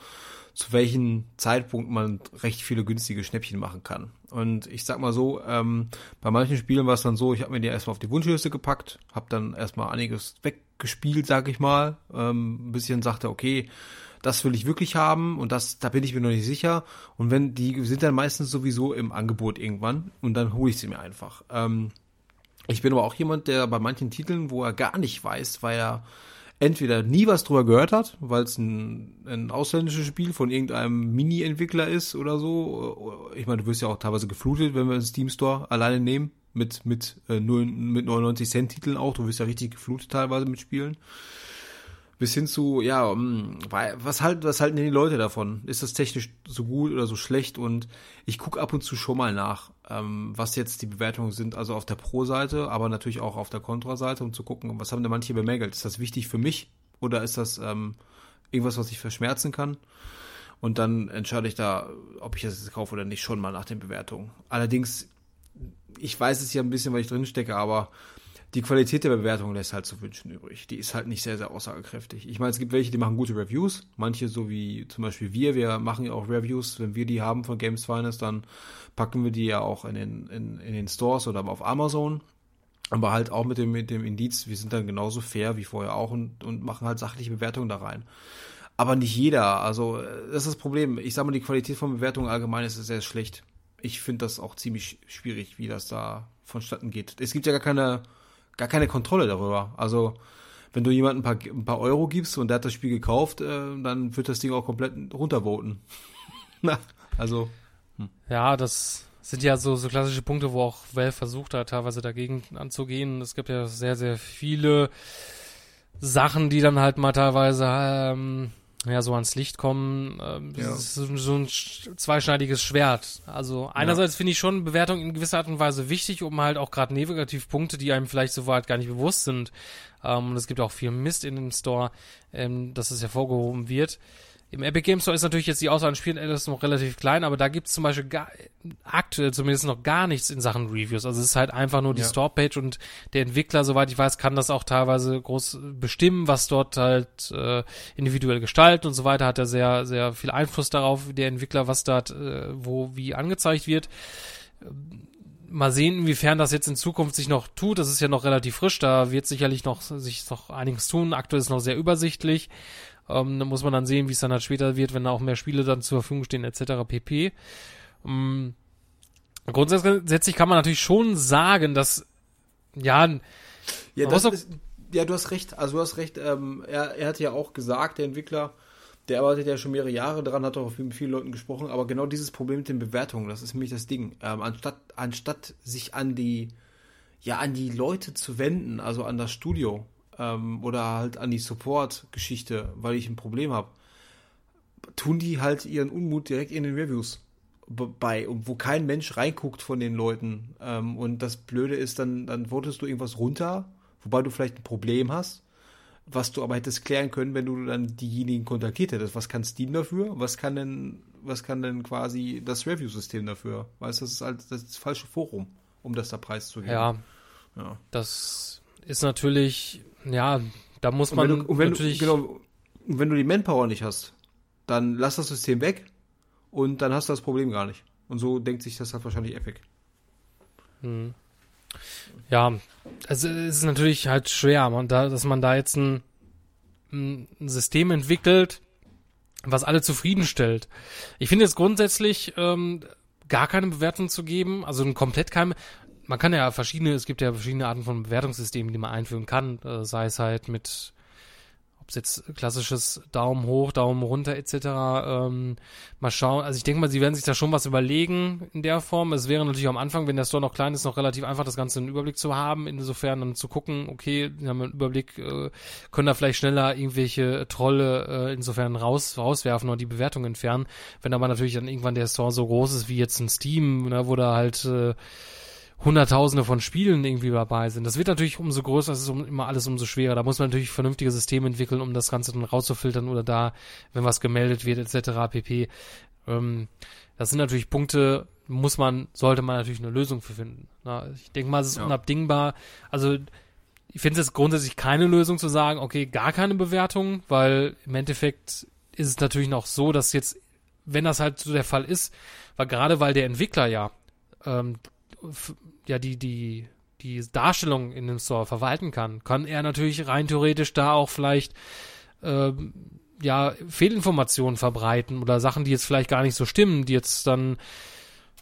zu welchem Zeitpunkt man recht viele günstige Schnäppchen machen kann. Und ich sag mal so, ähm, bei manchen Spielen war es dann so, ich habe mir die erstmal auf die Wunschliste gepackt, habe dann erstmal einiges weggespielt, sag ich mal, ähm, ein bisschen sagte, okay, das will ich wirklich haben und das, da bin ich mir noch nicht sicher. Und wenn die sind dann meistens sowieso im Angebot irgendwann und dann hole ich sie mir einfach. Ähm, ich bin aber auch jemand, der bei manchen Titeln, wo er gar nicht weiß, weil er entweder nie was drüber gehört hat, weil es ein, ein ausländisches Spiel von irgendeinem Mini-Entwickler ist oder so. Ich meine, du wirst ja auch teilweise geflutet, wenn wir den Steam Store alleine nehmen, mit, mit, äh, 0, mit 99 Cent Titeln auch. Du wirst ja richtig geflutet teilweise mit Spielen bis hin zu, ja, hm, was halt, was halten denn die Leute davon? Ist das technisch so gut oder so schlecht? Und ich gucke ab und zu schon mal nach, ähm, was jetzt die Bewertungen sind, also auf der Pro-Seite, aber natürlich auch auf der Kontra-Seite, um zu gucken, was haben denn manche bemängelt? Ist das wichtig für mich oder ist das ähm, irgendwas, was ich verschmerzen kann? Und dann entscheide ich da, ob ich das kaufe oder nicht, schon mal nach den Bewertungen. Allerdings, ich weiß es ja ein bisschen, weil ich drin stecke, aber die Qualität der Bewertung lässt halt zu wünschen übrig. Die ist halt nicht sehr, sehr aussagekräftig. Ich meine, es gibt welche, die machen gute Reviews. Manche, so wie zum Beispiel wir, wir machen ja auch Reviews. Wenn wir die haben von Games Finest, dann packen wir die ja auch in den, in, in den Stores oder auf Amazon. Aber halt auch mit dem, mit dem Indiz, wir sind dann genauso fair wie vorher auch und, und machen halt sachliche Bewertungen da rein. Aber nicht jeder. Also, das ist das Problem. Ich sag mal, die Qualität von Bewertungen allgemein ist sehr schlecht. Ich finde das auch ziemlich schwierig, wie das da vonstatten geht. Es gibt ja gar keine gar keine Kontrolle darüber. Also wenn du jemandem ein paar, ein paar Euro gibst und der hat das Spiel gekauft, äh, dann wird das Ding auch komplett runtervoten. also. Hm. Ja, das sind ja so, so klassische Punkte, wo auch Valve versucht hat, teilweise dagegen anzugehen. Es gibt ja sehr, sehr viele Sachen, die dann halt mal teilweise ähm, ja, so ans Licht kommen, ähm, ja. ist so ein zweischneidiges Schwert. Also einerseits ja. finde ich schon Bewertung in gewisser Art und Weise wichtig, um halt auch gerade Negativpunkte, die einem vielleicht so weit gar nicht bewusst sind, ähm, und es gibt auch viel Mist in dem Store, ähm, dass es hervorgehoben wird. Im Epic Games Store ist natürlich jetzt die Auswahl an Spielen etwas noch relativ klein, aber da gibt es zum Beispiel gar, aktuell zumindest noch gar nichts in Sachen Reviews. Also es ist halt einfach nur die ja. Store-Page und der Entwickler, soweit ich weiß, kann das auch teilweise groß bestimmen, was dort halt äh, individuell gestaltet und so weiter. Hat er sehr, sehr viel Einfluss darauf, der Entwickler, was dort äh, wo wie angezeigt wird. Mal sehen, inwiefern das jetzt in Zukunft sich noch tut. Das ist ja noch relativ frisch. Da wird sicherlich noch sich noch einiges tun. Aktuell ist noch sehr übersichtlich. Ähm, da muss man dann sehen, wie es dann halt später wird, wenn da auch mehr Spiele dann zur Verfügung stehen, etc. pp. Ähm, grundsätzlich kann man natürlich schon sagen, dass ja, ja, das ist, ja, du hast recht. Also du hast recht. Ähm, er, er hat ja auch gesagt, der Entwickler, der arbeitet ja schon mehrere Jahre dran, hat auch mit vielen Leuten gesprochen. Aber genau dieses Problem mit den Bewertungen, das ist nämlich das Ding. Ähm, anstatt anstatt sich an die ja an die Leute zu wenden, also an das Studio, ähm, oder halt an die Support-Geschichte, weil ich ein Problem habe, tun die halt ihren Unmut direkt in den Reviews bei, wo kein Mensch reinguckt von den Leuten. Ähm, und das Blöde ist, dann, dann votest du irgendwas runter, wobei du vielleicht ein Problem hast, was du aber hättest klären können, wenn du dann diejenigen kontaktiert hättest. Was kann Steam dafür? Was kann denn, was kann denn quasi das Review-System dafür? Weißt du, das ist halt das, falsche Forum, um das da preiszugeben. Ja. ja. Das ist natürlich ja, da muss man und wenn du, und wenn natürlich. Du, genau, wenn du die Manpower nicht hast, dann lass das System weg und dann hast du das Problem gar nicht. Und so denkt sich das halt wahrscheinlich Epic. Hm. Ja, also es ist natürlich halt schwer, man da, dass man da jetzt ein ein System entwickelt, was alle zufriedenstellt. Ich finde es grundsätzlich ähm, gar keine Bewertung zu geben, also ein komplett kein. Man kann ja verschiedene, es gibt ja verschiedene Arten von Bewertungssystemen, die man einführen kann, äh, sei es halt mit es jetzt klassisches Daumen hoch, Daumen runter etc. Ähm, mal schauen. Also ich denke mal, sie werden sich da schon was überlegen in der Form. Es wäre natürlich am Anfang, wenn der Store noch klein ist, noch relativ einfach, das Ganze einen Überblick zu haben. Insofern dann zu gucken, okay, wir haben einen Überblick, äh, können da vielleicht schneller irgendwelche Trolle äh, insofern raus, rauswerfen und die Bewertung entfernen. Wenn aber natürlich dann irgendwann der Store so groß ist wie jetzt ein Steam, ne, wo da halt äh, Hunderttausende von Spielen irgendwie dabei sind. Das wird natürlich umso größer, es ist um, immer alles umso schwerer. Da muss man natürlich vernünftige Systeme entwickeln, um das Ganze dann rauszufiltern oder da, wenn was gemeldet wird, etc. pp. Ähm, das sind natürlich Punkte, muss man, sollte man natürlich eine Lösung für finden. Na, ich denke mal, es ist ja. unabdingbar. Also ich finde es grundsätzlich keine Lösung zu sagen, okay, gar keine Bewertung, weil im Endeffekt ist es natürlich noch so, dass jetzt, wenn das halt so der Fall ist, weil gerade weil der Entwickler ja ähm, ja die, die, die Darstellung in dem Store verwalten kann, kann er natürlich rein theoretisch da auch vielleicht ähm, ja Fehlinformationen verbreiten oder Sachen, die jetzt vielleicht gar nicht so stimmen, die jetzt dann,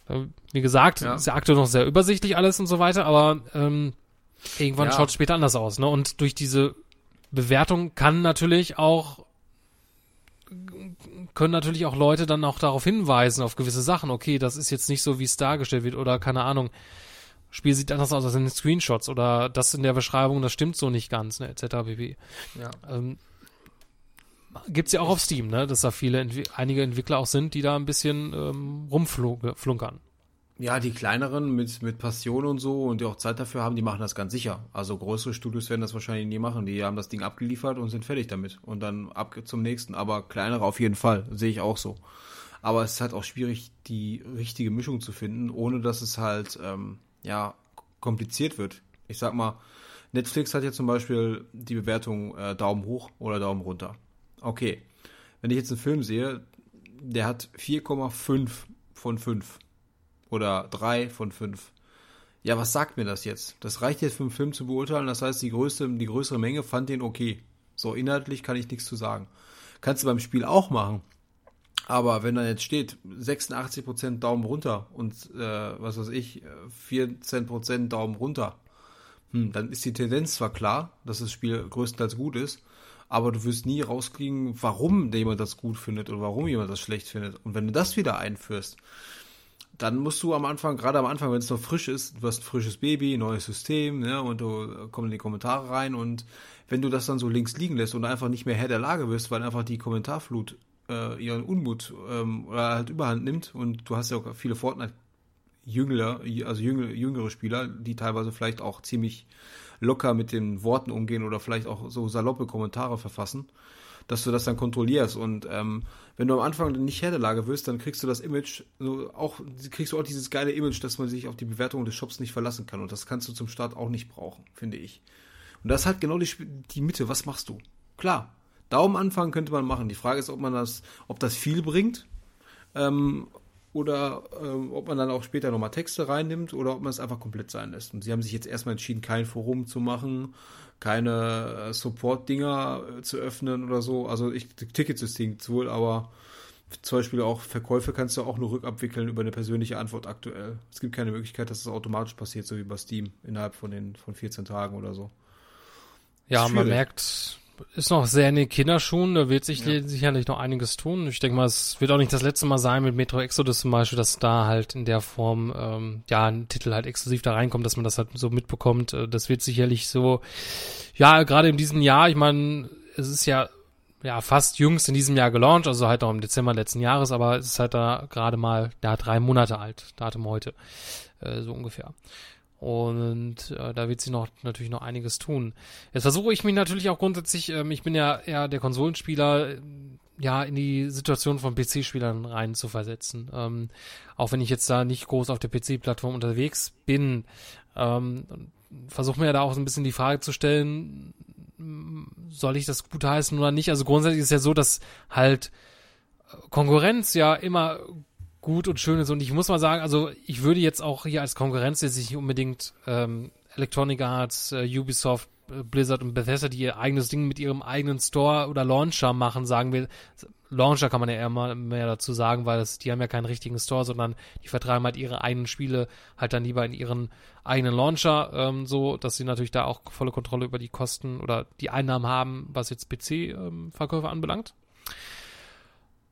äh, wie gesagt, ja. ist ja aktuell noch sehr übersichtlich alles und so weiter, aber ähm, irgendwann ja. schaut es später anders aus, ne? Und durch diese Bewertung kann natürlich auch können natürlich auch Leute dann auch darauf hinweisen, auf gewisse Sachen. Okay, das ist jetzt nicht so, wie es dargestellt wird oder keine Ahnung. Spiel sieht anders aus als in den Screenshots oder das in der Beschreibung, das stimmt so nicht ganz, ne, etc. pp. Ja. Ähm, gibt's ja auch auf Steam, ne, dass da viele, einige Entwickler auch sind, die da ein bisschen ähm, rumflunkern. Ja, die kleineren mit, mit Passion und so und die auch Zeit dafür haben, die machen das ganz sicher. Also größere Studios werden das wahrscheinlich nie machen. Die haben das Ding abgeliefert und sind fertig damit. Und dann ab zum nächsten. Aber kleinere auf jeden Fall. Sehe ich auch so. Aber es ist halt auch schwierig, die richtige Mischung zu finden, ohne dass es halt, ähm, ja, kompliziert wird. Ich sag mal, Netflix hat ja zum Beispiel die Bewertung äh, Daumen hoch oder Daumen runter. Okay. Wenn ich jetzt einen Film sehe, der hat 4,5 von 5 oder drei von fünf. Ja, was sagt mir das jetzt? Das reicht jetzt für einen Film zu beurteilen. Das heißt, die größte, die größere Menge fand den okay. So, inhaltlich kann ich nichts zu sagen. Kannst du beim Spiel auch machen. Aber wenn da jetzt steht, 86% Daumen runter und äh, was weiß ich, 14% Daumen runter, hm, dann ist die Tendenz zwar klar, dass das Spiel größtenteils gut ist, aber du wirst nie rauskriegen, warum jemand das gut findet oder warum jemand das schlecht findet. Und wenn du das wieder einführst, dann musst du am Anfang, gerade am Anfang, wenn es noch frisch ist, du hast ein frisches Baby, neues System, ne, und du kommst in die Kommentare rein und wenn du das dann so links liegen lässt und einfach nicht mehr Herr der Lage bist, weil einfach die Kommentarflut äh, ihren Unmut ähm, oder halt überhand nimmt und du hast ja auch viele Fortnite Jüngler, also jüngere, jüngere Spieler, die teilweise vielleicht auch ziemlich locker mit den Worten umgehen oder vielleicht auch so saloppe Kommentare verfassen dass du das dann kontrollierst. Und ähm, wenn du am Anfang nicht Herr der Lage wirst, dann kriegst du das Image, so auch, kriegst du auch dieses geile Image, dass man sich auf die Bewertung des Shops nicht verlassen kann. Und das kannst du zum Start auch nicht brauchen, finde ich. Und das hat genau die, die Mitte. Was machst du? Klar, Daumen anfangen könnte man machen. Die Frage ist, ob man das, ob das viel bringt. Ähm, oder ähm, ob man dann auch später nochmal Texte reinnimmt oder ob man es einfach komplett sein lässt. Und sie haben sich jetzt erstmal entschieden, kein Forum zu machen, keine äh, Support-Dinger äh, zu öffnen oder so. Also ich, Ticketsystem wohl, aber zum Beispiel auch Verkäufe kannst du auch nur rückabwickeln über eine persönliche Antwort aktuell. Es gibt keine Möglichkeit, dass es das automatisch passiert, so wie bei Steam, innerhalb von den von 14 Tagen oder so. Ja, man merkt, ist noch sehr in den Kinderschuhen, da wird sich ja. sicherlich noch einiges tun. Ich denke mal, es wird auch nicht das letzte Mal sein mit Metro Exodus zum Beispiel, dass da halt in der Form ähm, ja ein Titel halt exklusiv da reinkommt, dass man das halt so mitbekommt. Äh, das wird sicherlich so, ja, gerade in diesem Jahr, ich meine, es ist ja ja fast jüngst in diesem Jahr gelauncht, also halt noch im Dezember letzten Jahres, aber es ist halt da gerade mal, ja, drei Monate alt, Datum heute, äh, so ungefähr. Und äh, da wird sie noch natürlich noch einiges tun. Jetzt versuche ich mich natürlich auch grundsätzlich, ähm, ich bin ja eher der Konsolenspieler, äh, ja, in die Situation von PC-Spielern rein zu versetzen. Ähm, auch wenn ich jetzt da nicht groß auf der PC-Plattform unterwegs bin, ähm, versuche mir ja da auch so ein bisschen die Frage zu stellen, soll ich das gut heißen oder nicht? Also grundsätzlich ist ja so, dass halt Konkurrenz ja immer gut und schön ist. Und ich muss mal sagen, also ich würde jetzt auch hier als Konkurrenz jetzt nicht unbedingt ähm, Electronic Arts, äh, Ubisoft, Blizzard und Bethesda, die ihr eigenes Ding mit ihrem eigenen Store oder Launcher machen, sagen wir, Launcher kann man ja eher mal mehr dazu sagen, weil das, die haben ja keinen richtigen Store, sondern die vertreiben halt ihre eigenen Spiele halt dann lieber in ihren eigenen Launcher, ähm, so, dass sie natürlich da auch volle Kontrolle über die Kosten oder die Einnahmen haben, was jetzt PC-Verkäufe ähm, anbelangt.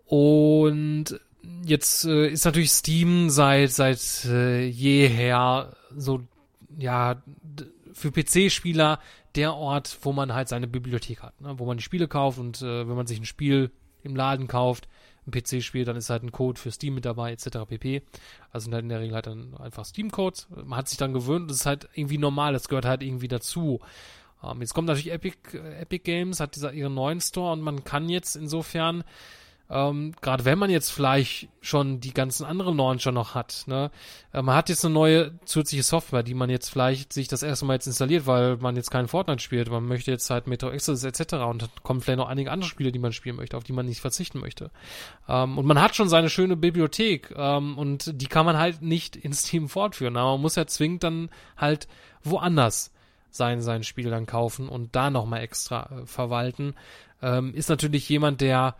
Und jetzt äh, ist natürlich Steam seit seit äh, jeher so ja für PC-Spieler der Ort, wo man halt seine Bibliothek hat, ne? wo man die Spiele kauft und äh, wenn man sich ein Spiel im Laden kauft, ein PC-Spiel, dann ist halt ein Code für Steam mit dabei, etc. pp. Also sind halt in der Regel halt dann einfach Steam-Codes. Man hat sich dann gewöhnt, das ist halt irgendwie normal, das gehört halt irgendwie dazu. Ähm, jetzt kommt natürlich Epic, äh, Epic Games, hat dieser ihren neuen Store und man kann jetzt insofern ähm, gerade wenn man jetzt vielleicht schon die ganzen anderen Launcher noch hat, ne, äh, man hat jetzt eine neue zusätzliche Software, die man jetzt vielleicht sich das erste Mal jetzt installiert, weil man jetzt keinen Fortnite spielt, man möchte jetzt halt Metro Exodus etc. und kommen vielleicht noch einige andere Spiele, die man spielen möchte, auf die man nicht verzichten möchte. Ähm, und man hat schon seine schöne Bibliothek ähm, und die kann man halt nicht in Steam fortführen, aber man muss ja zwingend dann halt woanders sein, sein Spiel dann kaufen und da nochmal extra äh, verwalten. Ähm, ist natürlich jemand, der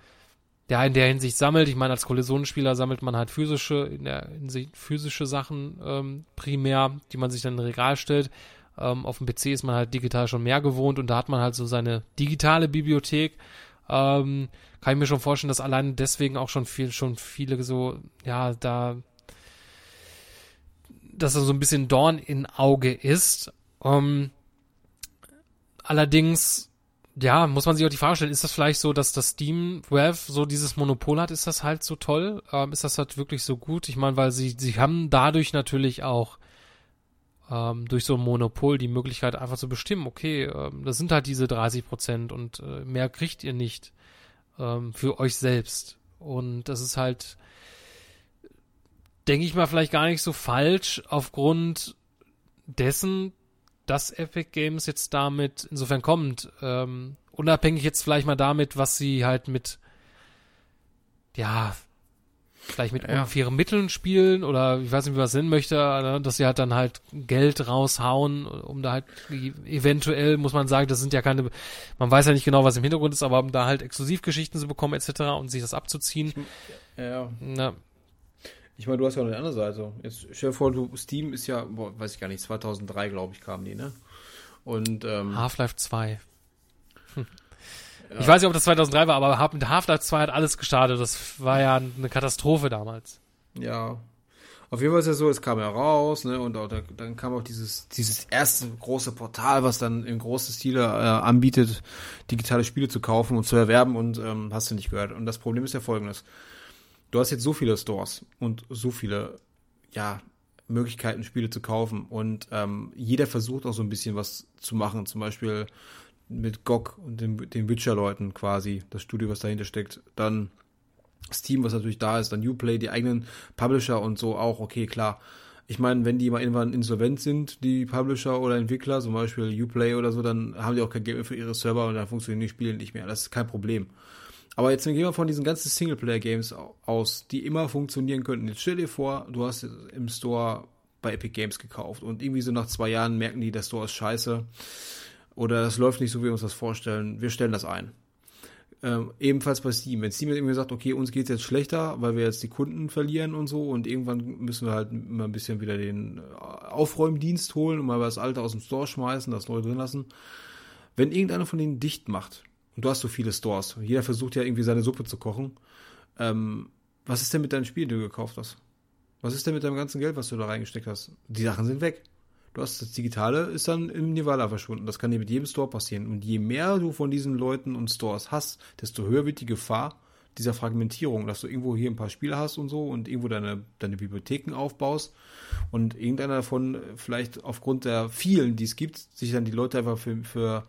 ja in der Hinsicht sammelt. Ich meine, als Kollisionsspieler sammelt man halt physische, in der Hinsicht physische Sachen ähm, primär, die man sich dann in Regal stellt. Ähm, auf dem PC ist man halt digital schon mehr gewohnt und da hat man halt so seine digitale Bibliothek. Ähm, kann ich mir schon vorstellen, dass allein deswegen auch schon viel, schon viele so, ja, da, dass er so ein bisschen Dorn in Auge ist. Ähm, allerdings ja, muss man sich auch die Frage stellen, ist das vielleicht so, dass das Steam Rev so dieses Monopol hat? Ist das halt so toll? Ähm, ist das halt wirklich so gut? Ich meine, weil sie, sie haben dadurch natürlich auch ähm, durch so ein Monopol die Möglichkeit einfach zu bestimmen, okay, ähm, das sind halt diese 30 Prozent und äh, mehr kriegt ihr nicht ähm, für euch selbst. Und das ist halt, denke ich mal, vielleicht gar nicht so falsch aufgrund dessen, dass Epic Games jetzt damit insofern kommt, ähm, unabhängig jetzt vielleicht mal damit, was sie halt mit, ja, vielleicht mit ja. unfairen Mitteln spielen oder ich weiß nicht, wie man es nennen möchte, ne, dass sie halt dann halt Geld raushauen, um da halt eventuell, muss man sagen, das sind ja keine, man weiß ja nicht genau, was im Hintergrund ist, aber um da halt Exklusivgeschichten zu bekommen etc. und sich das abzuziehen. Ja. Na, ich meine, du hast ja noch eine andere Seite. Jetzt stell dir vor, du, Steam ist ja, boah, weiß ich gar nicht, 2003, glaube ich, kamen die, ne? Und, ähm, Half-Life 2. Hm. Ja. Ich weiß nicht, ob das 2003 war, aber mit Half-Life 2 hat alles gestartet. Das war ja eine Katastrophe damals. Ja. Auf jeden Fall ist ja so, es kam ja raus, ne, und auch, dann kam auch dieses, dieses erste große Portal, was dann im großen Stile äh, anbietet, digitale Spiele zu kaufen und zu erwerben und ähm, hast du nicht gehört. Und das Problem ist ja folgendes du hast jetzt so viele Stores und so viele, ja, Möglichkeiten, Spiele zu kaufen. Und ähm, jeder versucht auch so ein bisschen was zu machen. Zum Beispiel mit GOG und den, den Witcher-Leuten quasi, das Studio, was dahinter steckt. Dann Steam, was natürlich da ist, dann Uplay, die eigenen Publisher und so auch, okay, klar. Ich meine, wenn die mal irgendwann insolvent sind, die Publisher oder Entwickler, zum Beispiel Uplay oder so, dann haben die auch kein Geld mehr für ihre Server und dann funktionieren die Spiele nicht mehr. Das ist kein Problem. Aber jetzt gehen wir von diesen ganzen Singleplayer-Games aus, die immer funktionieren könnten. Jetzt stell dir vor, du hast im Store bei Epic Games gekauft und irgendwie so nach zwei Jahren merken die, der Store ist scheiße oder das läuft nicht so, wie wir uns das vorstellen. Wir stellen das ein. Ähm, ebenfalls bei Steam. Wenn Steam jetzt irgendwie sagt, okay, uns geht es jetzt schlechter, weil wir jetzt die Kunden verlieren und so und irgendwann müssen wir halt immer ein bisschen wieder den Aufräumdienst holen und mal das Alte aus dem Store schmeißen, das Neue drin lassen. Wenn irgendeiner von denen dicht macht, und du hast so viele Stores. Jeder versucht ja irgendwie seine Suppe zu kochen. Ähm, was ist denn mit deinen Spielen, die du gekauft hast? Was ist denn mit deinem ganzen Geld, was du da reingesteckt hast? Die Sachen sind weg. Du hast das Digitale ist dann im Nirvana verschwunden. Das kann dir mit jedem Store passieren. Und je mehr du von diesen Leuten und Stores hast, desto höher wird die Gefahr dieser Fragmentierung, dass du irgendwo hier ein paar Spiele hast und so und irgendwo deine, deine Bibliotheken aufbaust und irgendeiner davon vielleicht aufgrund der vielen, die es gibt, sich dann die Leute einfach für, für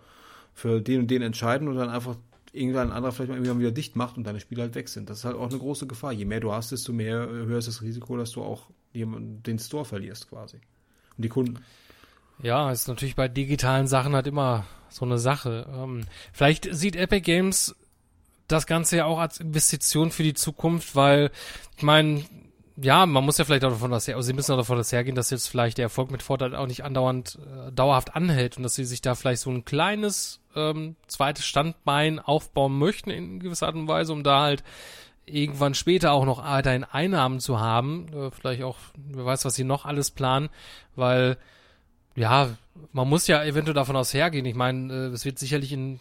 für den und den entscheiden und dann einfach irgendein anderer vielleicht mal irgendwann wieder dicht macht und deine Spiele halt weg sind. Das ist halt auch eine große Gefahr. Je mehr du hast, desto mehr höher ist das Risiko, dass du auch den Store verlierst quasi. Und die Kunden. Ja, ist natürlich bei digitalen Sachen halt immer so eine Sache. Ähm, vielleicht sieht Epic Games das Ganze ja auch als Investition für die Zukunft, weil ich meine, ja, man muss ja vielleicht auch davon, dass also sie müssen auch davon das hergehen, dass jetzt vielleicht der Erfolg mit Fortnite auch nicht andauernd äh, dauerhaft anhält und dass sie sich da vielleicht so ein kleines ähm, zweites Standbein aufbauen möchten in gewisser Art und Weise, um da halt irgendwann später auch noch weiterhin Einnahmen zu haben. Äh, vielleicht auch, wer weiß, was sie noch alles planen, weil ja, man muss ja eventuell davon aus hergehen. Ich meine, äh, es wird sicherlich in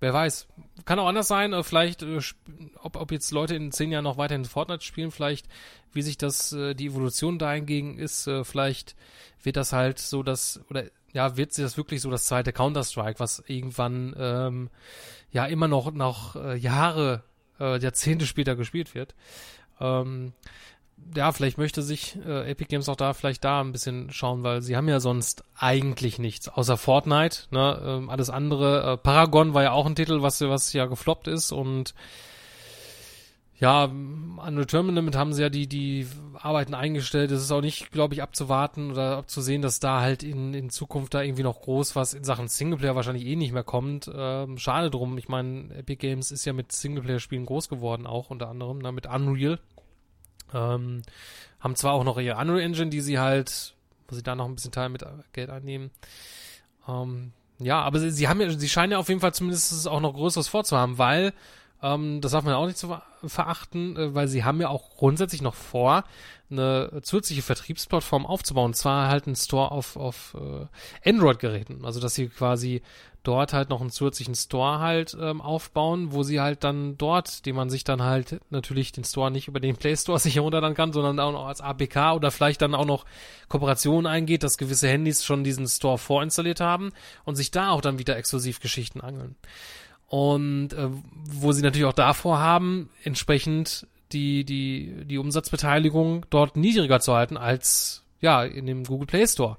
Wer weiß. Kann auch anders sein. Äh, vielleicht, äh, ob, ob jetzt Leute in zehn Jahren noch weiterhin Fortnite spielen, vielleicht, wie sich das, äh, die Evolution dahingegen ist, vielleicht wird das halt so, dass, oder ja, wird sich das wirklich so das zweite Counter-Strike, was irgendwann ähm, ja immer noch äh, Jahre, äh, Jahrzehnte später gespielt wird. Ähm, ja, vielleicht möchte sich äh, Epic Games auch da vielleicht da ein bisschen schauen, weil sie haben ja sonst eigentlich nichts, außer Fortnite, ne? Ähm, alles andere. Äh, Paragon war ja auch ein Titel, was, was ja gefloppt ist und ja, an Return haben sie ja die, die Arbeiten eingestellt. Es ist auch nicht, glaube ich, abzuwarten oder abzusehen, dass da halt in, in Zukunft da irgendwie noch groß was in Sachen Singleplayer wahrscheinlich eh nicht mehr kommt. Ähm, schade drum. Ich meine, Epic Games ist ja mit Singleplayer-Spielen groß geworden, auch unter anderem, ne, mit Unreal. Ähm, haben zwar auch noch ihre Unreal Engine, die sie halt, wo sie da noch ein bisschen Teil mit Geld einnehmen. Ähm, ja, aber sie, sie haben ja, sie scheinen ja auf jeden Fall zumindest auch noch Größeres vorzuhaben, weil ähm, das darf man auch nicht zu verachten, äh, weil sie haben ja auch grundsätzlich noch vor, eine zusätzliche Vertriebsplattform aufzubauen. Und zwar halt ein Store auf, auf äh, Android-Geräten. Also dass sie quasi dort halt noch einen zusätzlichen Store halt ähm, aufbauen, wo sie halt dann dort, den man sich dann halt natürlich den Store nicht über den Play Store sich herunterladen kann, sondern auch noch als APK oder vielleicht dann auch noch Kooperationen eingeht, dass gewisse Handys schon diesen Store vorinstalliert haben und sich da auch dann wieder exklusiv Geschichten angeln. Und äh, wo sie natürlich auch davor haben, entsprechend die, die, die Umsatzbeteiligung dort niedriger zu halten als ja in dem Google Play Store.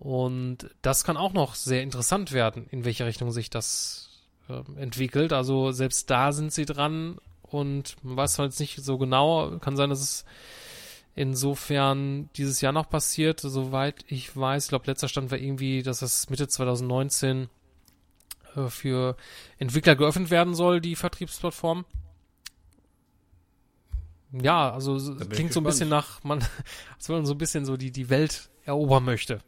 Und das kann auch noch sehr interessant werden, in welche Richtung sich das äh, entwickelt. Also selbst da sind sie dran und man weiß zwar jetzt nicht so genau, kann sein, dass es insofern dieses Jahr noch passiert. Soweit ich weiß, ich glaube, letzter Stand war irgendwie, dass das Mitte 2019 äh, für Entwickler geöffnet werden soll, die Vertriebsplattform. Ja, also klingt so ein bisschen nach, man, als wenn man so ein bisschen so die, die Welt erobern möchte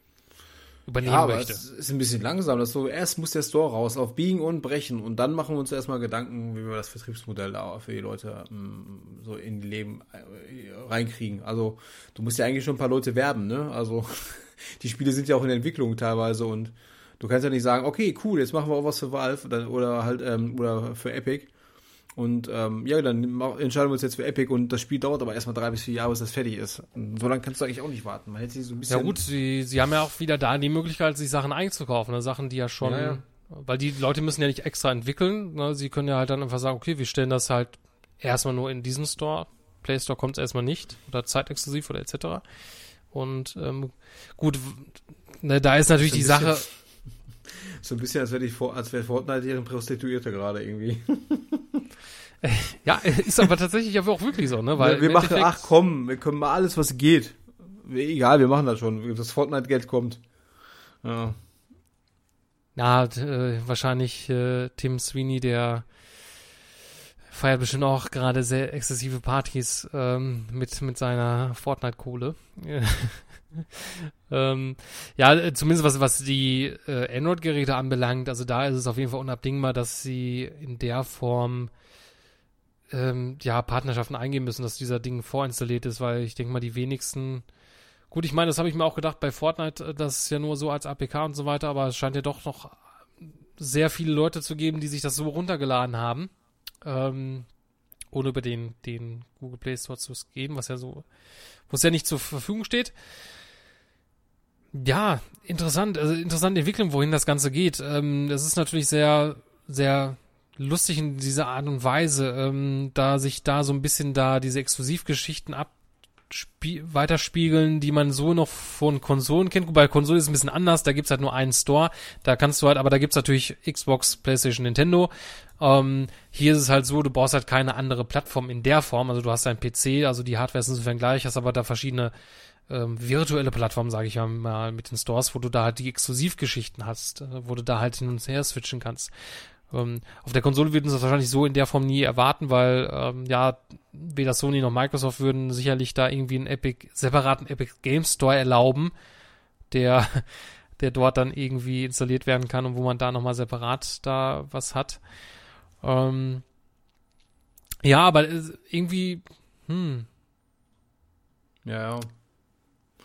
übernehmen ja, aber möchte. Es ist ein bisschen langsam. Das so, erst muss der Store raus auf Biegen und Brechen und dann machen wir uns erstmal Gedanken, wie wir das Vertriebsmodell da für die Leute ähm, so in die Leben äh, reinkriegen. Also du musst ja eigentlich schon ein paar Leute werben, ne? Also die Spiele sind ja auch in der Entwicklung teilweise und du kannst ja nicht sagen, okay, cool, jetzt machen wir auch was für Valve oder, oder halt ähm, oder für Epic und ähm, ja, dann entscheiden wir uns jetzt für Epic und das Spiel dauert aber erstmal drei bis vier Jahre, bis das fertig ist. Und so lange kannst du eigentlich auch nicht warten. Man hätte sich so ein bisschen. Ja gut, sie, sie haben ja auch wieder da die Möglichkeit, sich Sachen einzukaufen. Ne? Sachen, die ja schon. Ja, ja. Weil die Leute müssen ja nicht extra entwickeln. Ne? Sie können ja halt dann einfach sagen, okay, wir stellen das halt erstmal nur in diesen Store. Play Store kommt es erstmal nicht. Oder zeitexklusiv oder etc. Und ähm, gut, ne, da ist natürlich die Sache. So ein bisschen, als wäre wär Fortnite ihren Prostituierte gerade irgendwie. Ja, ist aber tatsächlich auch wirklich so, ne? Weil wir machen, ach komm, wir können mal alles, was geht. Egal, wir machen das schon. Das Fortnite-Geld kommt. Ja. Na, äh, wahrscheinlich äh, Tim Sweeney, der feiert bestimmt auch gerade sehr exzessive Partys ähm, mit, mit seiner Fortnite-Kohle. ähm, ja, zumindest was, was die äh, Android-Geräte anbelangt, also da ist es auf jeden Fall unabdingbar, dass sie in der Form ähm, ja, Partnerschaften eingehen müssen, dass dieser Ding vorinstalliert ist, weil ich denke mal, die wenigsten. Gut, ich meine, das habe ich mir auch gedacht bei Fortnite, äh, das ist ja nur so als APK und so weiter, aber es scheint ja doch noch sehr viele Leute zu geben, die sich das so runtergeladen haben. Ähm, ohne über den, den Google Play Store zu gehen, was ja so, wo es ja nicht zur Verfügung steht. Ja, interessant, also interessante Entwicklung, wohin das Ganze geht. Ähm, das ist natürlich sehr, sehr lustig in dieser Art und Weise, ähm, da sich da so ein bisschen da diese Exklusivgeschichten ab weiterspiegeln, die man so noch von Konsolen kennt. Bei Konsolen ist es ein bisschen anders, da gibt's halt nur einen Store, da kannst du halt, aber da gibt's natürlich Xbox, Playstation, Nintendo. Ähm, hier ist es halt so, du brauchst halt keine andere Plattform in der Form, also du hast deinen PC, also die Hardware ist insofern gleich, hast aber da verschiedene ähm, virtuelle Plattformen, sage ich mal, mit den Stores, wo du da halt die Exklusivgeschichten hast, äh, wo du da halt hin und her switchen kannst. Ähm, auf der Konsole würden sie das wahrscheinlich so in der Form nie erwarten, weil ähm, ja, weder Sony noch Microsoft würden sicherlich da irgendwie einen Epic, separaten Epic Game Store erlauben, der, der dort dann irgendwie installiert werden kann und wo man da nochmal separat da was hat. Ähm, ja, aber irgendwie, hm. Ja, ja.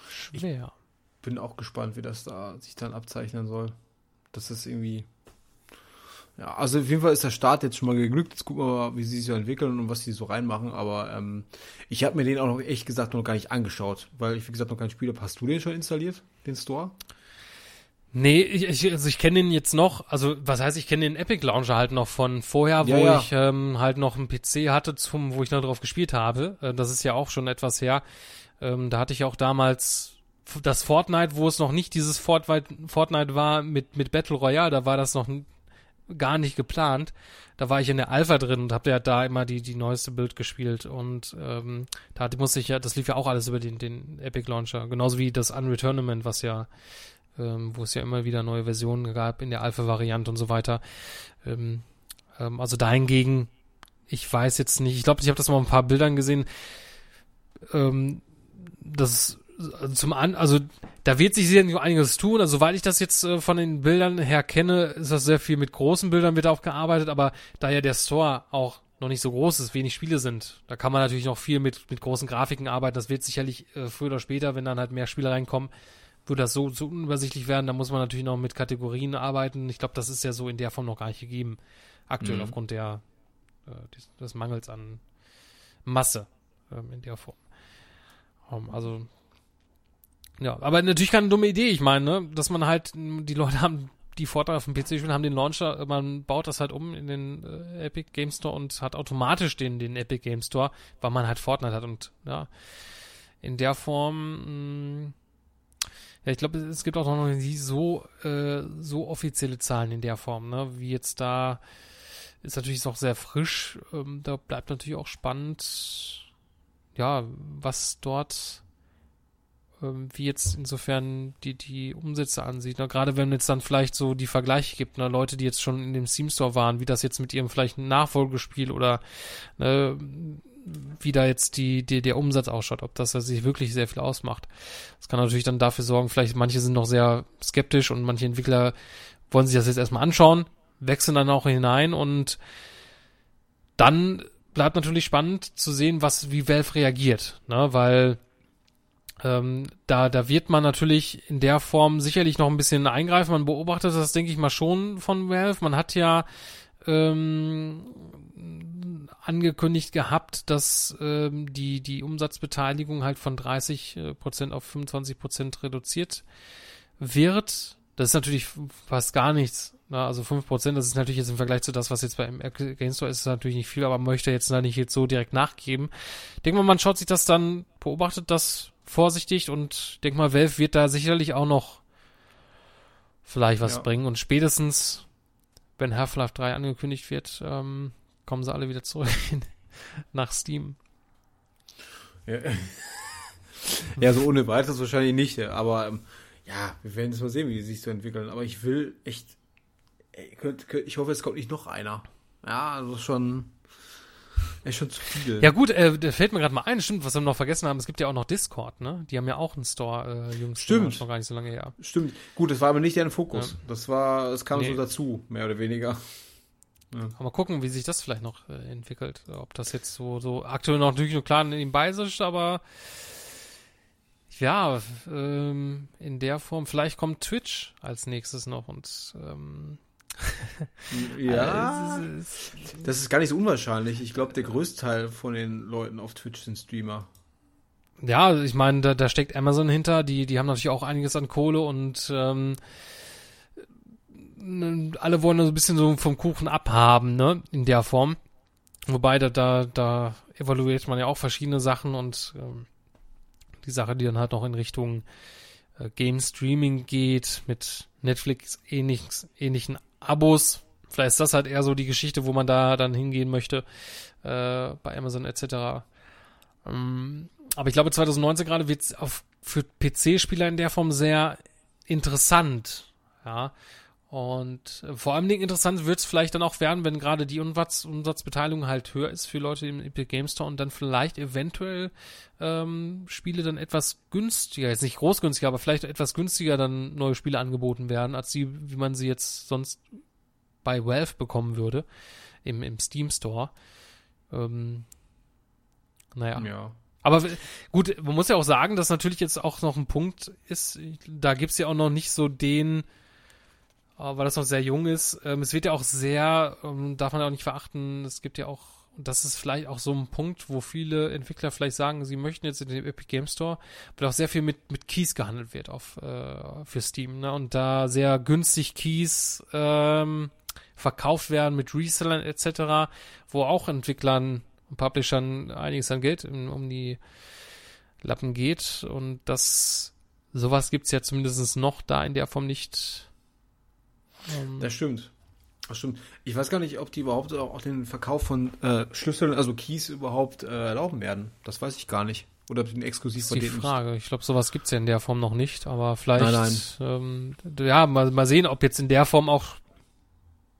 Schwer. Ich bin auch gespannt, wie das da sich dann abzeichnen soll. Das ist irgendwie ja, also auf jeden Fall ist der Start jetzt schon mal geglückt. Jetzt gucken wir mal, wie sie sich so entwickeln und was sie so reinmachen. Aber ähm, ich habe mir den auch noch echt gesagt noch gar nicht angeschaut, weil ich wie gesagt noch kein Spiel habe. Hast du den schon installiert, den Store? Nee, ich, ich, also ich kenne den jetzt noch, also was heißt, ich kenne den Epic Launcher halt noch von vorher, wo ja, ja. ich ähm, halt noch einen PC hatte, zum, wo ich noch drauf gespielt habe. Äh, das ist ja auch schon etwas her. Ähm, da hatte ich auch damals das Fortnite, wo es noch nicht dieses Fortnite, Fortnite war mit, mit Battle Royale, da war das noch gar nicht geplant. Da war ich in der Alpha drin und habe ja da immer die, die neueste Bild gespielt. Und ähm, da musste ich ja, das lief ja auch alles über den, den Epic Launcher. Genauso wie das Unreal Tournament, was ja, ähm, wo es ja immer wieder neue Versionen gab in der Alpha-Variante und so weiter. Ähm, ähm, also dahingegen, ich weiß jetzt nicht, ich glaube, ich habe das mal ein paar Bildern gesehen. Ähm, das also zum an, also da wird sich sicherlich noch einiges tun. Also soweit ich das jetzt äh, von den Bildern her kenne, ist das sehr viel mit großen Bildern wird auch gearbeitet, aber da ja der Store auch noch nicht so groß ist, wenig Spiele sind, da kann man natürlich noch viel mit, mit großen Grafiken arbeiten. Das wird sicherlich äh, früher oder später, wenn dann halt mehr Spiele reinkommen, wird das so, so unübersichtlich werden. Da muss man natürlich noch mit Kategorien arbeiten. Ich glaube, das ist ja so in der Form noch gar nicht gegeben. Aktuell mhm. aufgrund der, äh, des, des, Mangels an Masse ähm, in der Form. Um, ähm, also ja, aber natürlich keine dumme Idee. Ich meine, ne, dass man halt, die Leute haben die Vorteile auf dem PC spielen, haben den Launcher, man baut das halt um in den äh, Epic Game Store und hat automatisch den, den Epic Game Store, weil man halt Fortnite hat und ja, in der Form, mh, mm, ja, ich glaube, es gibt auch noch nicht so, äh, so offizielle Zahlen in der Form, ne, wie jetzt da, ist natürlich auch sehr frisch, ähm, da bleibt natürlich auch spannend, ja, was dort ähm, wie jetzt insofern die, die Umsätze ansieht. Ne? Gerade wenn es dann vielleicht so die Vergleiche gibt, ne? Leute, die jetzt schon in dem Steam Store waren, wie das jetzt mit ihrem vielleicht Nachfolgespiel oder ne, wie da jetzt die, die, der Umsatz ausschaut, ob das sich wirklich sehr viel ausmacht. Das kann natürlich dann dafür sorgen, vielleicht manche sind noch sehr skeptisch und manche Entwickler wollen sich das jetzt erstmal anschauen, wechseln dann auch hinein und dann bleibt natürlich spannend zu sehen, was, wie Valve reagiert, ne, weil ähm, da, da wird man natürlich in der Form sicherlich noch ein bisschen eingreifen. Man beobachtet das, denke ich mal, schon von Valve. Man hat ja ähm, angekündigt gehabt, dass ähm, die, die Umsatzbeteiligung halt von 30 äh, Prozent auf 25 Prozent reduziert wird. Das ist natürlich fast gar nichts. Na, also 5 Prozent, das ist natürlich jetzt im Vergleich zu das, was jetzt beim Game Store ist, ist natürlich nicht viel, aber möchte jetzt da nicht jetzt so direkt nachgeben. Denke mal, man schaut sich das dann, beobachtet das vorsichtig und denk mal, Valve wird da sicherlich auch noch vielleicht was ja. bringen. Und spätestens, wenn Half-Life 3 angekündigt wird, ähm, kommen sie alle wieder zurück nach Steam. Ja. ja, so ohne weiteres wahrscheinlich nicht, aber ähm, ja, wir werden jetzt mal sehen, wie die sich so entwickeln. Aber ich will echt, ey, könnt, könnt, ich hoffe, es kommt nicht noch einer. Ja, also schon ist schon zu viel. Ja gut, äh, da fällt mir gerade mal ein, stimmt, was wir noch vergessen haben, es gibt ja auch noch Discord, ne? Die haben ja auch einen Store, äh, Jungs. Stimmt. Noch gar nicht so lange her. Stimmt. Gut, das war aber nicht deren Fokus. Ja. Das war, es kam nee. so dazu, mehr oder weniger. Ja. mal gucken, wie sich das vielleicht noch äh, entwickelt. Ob das jetzt so, so aktuell noch natürlich nur klar in ist, aber ja, ähm, in der Form, vielleicht kommt Twitch als nächstes noch und ähm, ja, das ist gar nicht so unwahrscheinlich. Ich glaube, der größte Teil von den Leuten auf Twitch sind Streamer. Ja, ich meine, da, da steckt Amazon hinter, die, die haben natürlich auch einiges an Kohle und ähm, alle wollen so ein bisschen so vom Kuchen abhaben, ne, in der Form. Wobei, da, da, da evaluiert man ja auch verschiedene Sachen und ähm, die Sache, die dann halt noch in Richtung äh, Game Streaming geht, mit Netflix ähnlich, ähnlichen Abos. Vielleicht ist das halt eher so die Geschichte, wo man da dann hingehen möchte, äh, bei Amazon etc. Ähm, aber ich glaube, 2019 gerade wird es für PC-Spieler in der Form sehr interessant. Ja. Und äh, vor allem interessant wird es vielleicht dann auch werden, wenn gerade die Umsatz, Umsatzbeteiligung halt höher ist für Leute im Epic Game Store und dann vielleicht eventuell ähm, Spiele dann etwas günstiger, jetzt nicht großgünstiger, aber vielleicht etwas günstiger dann neue Spiele angeboten werden, als die, wie man sie jetzt sonst bei Valve bekommen würde im, im Steam Store. Ähm, naja. Ja. Aber gut, man muss ja auch sagen, dass natürlich jetzt auch noch ein Punkt ist, da gibt's ja auch noch nicht so den weil das noch sehr jung ist. Ähm, es wird ja auch sehr, ähm, darf man auch nicht verachten, es gibt ja auch, das ist vielleicht auch so ein Punkt, wo viele Entwickler vielleicht sagen, sie möchten jetzt in den Epic Game Store, weil auch sehr viel mit, mit Keys gehandelt wird auf, äh, für Steam, ne? Und da sehr günstig Keys ähm, verkauft werden mit Resellern etc., wo auch Entwicklern und Publishern einiges an Geld in, um die Lappen geht. Und das sowas gibt's ja zumindest noch da in der Form nicht ähm, das stimmt. Das stimmt. Ich weiß gar nicht, ob die überhaupt auch den Verkauf von äh, Schlüsseln, also Keys überhaupt äh, erlauben werden. Das weiß ich gar nicht. Oder ob den exklusiv das ist die Frage. Ich glaube, sowas gibt's ja in der Form noch nicht, aber vielleicht, nein, nein. Ähm, ja, mal, mal sehen, ob jetzt in der Form auch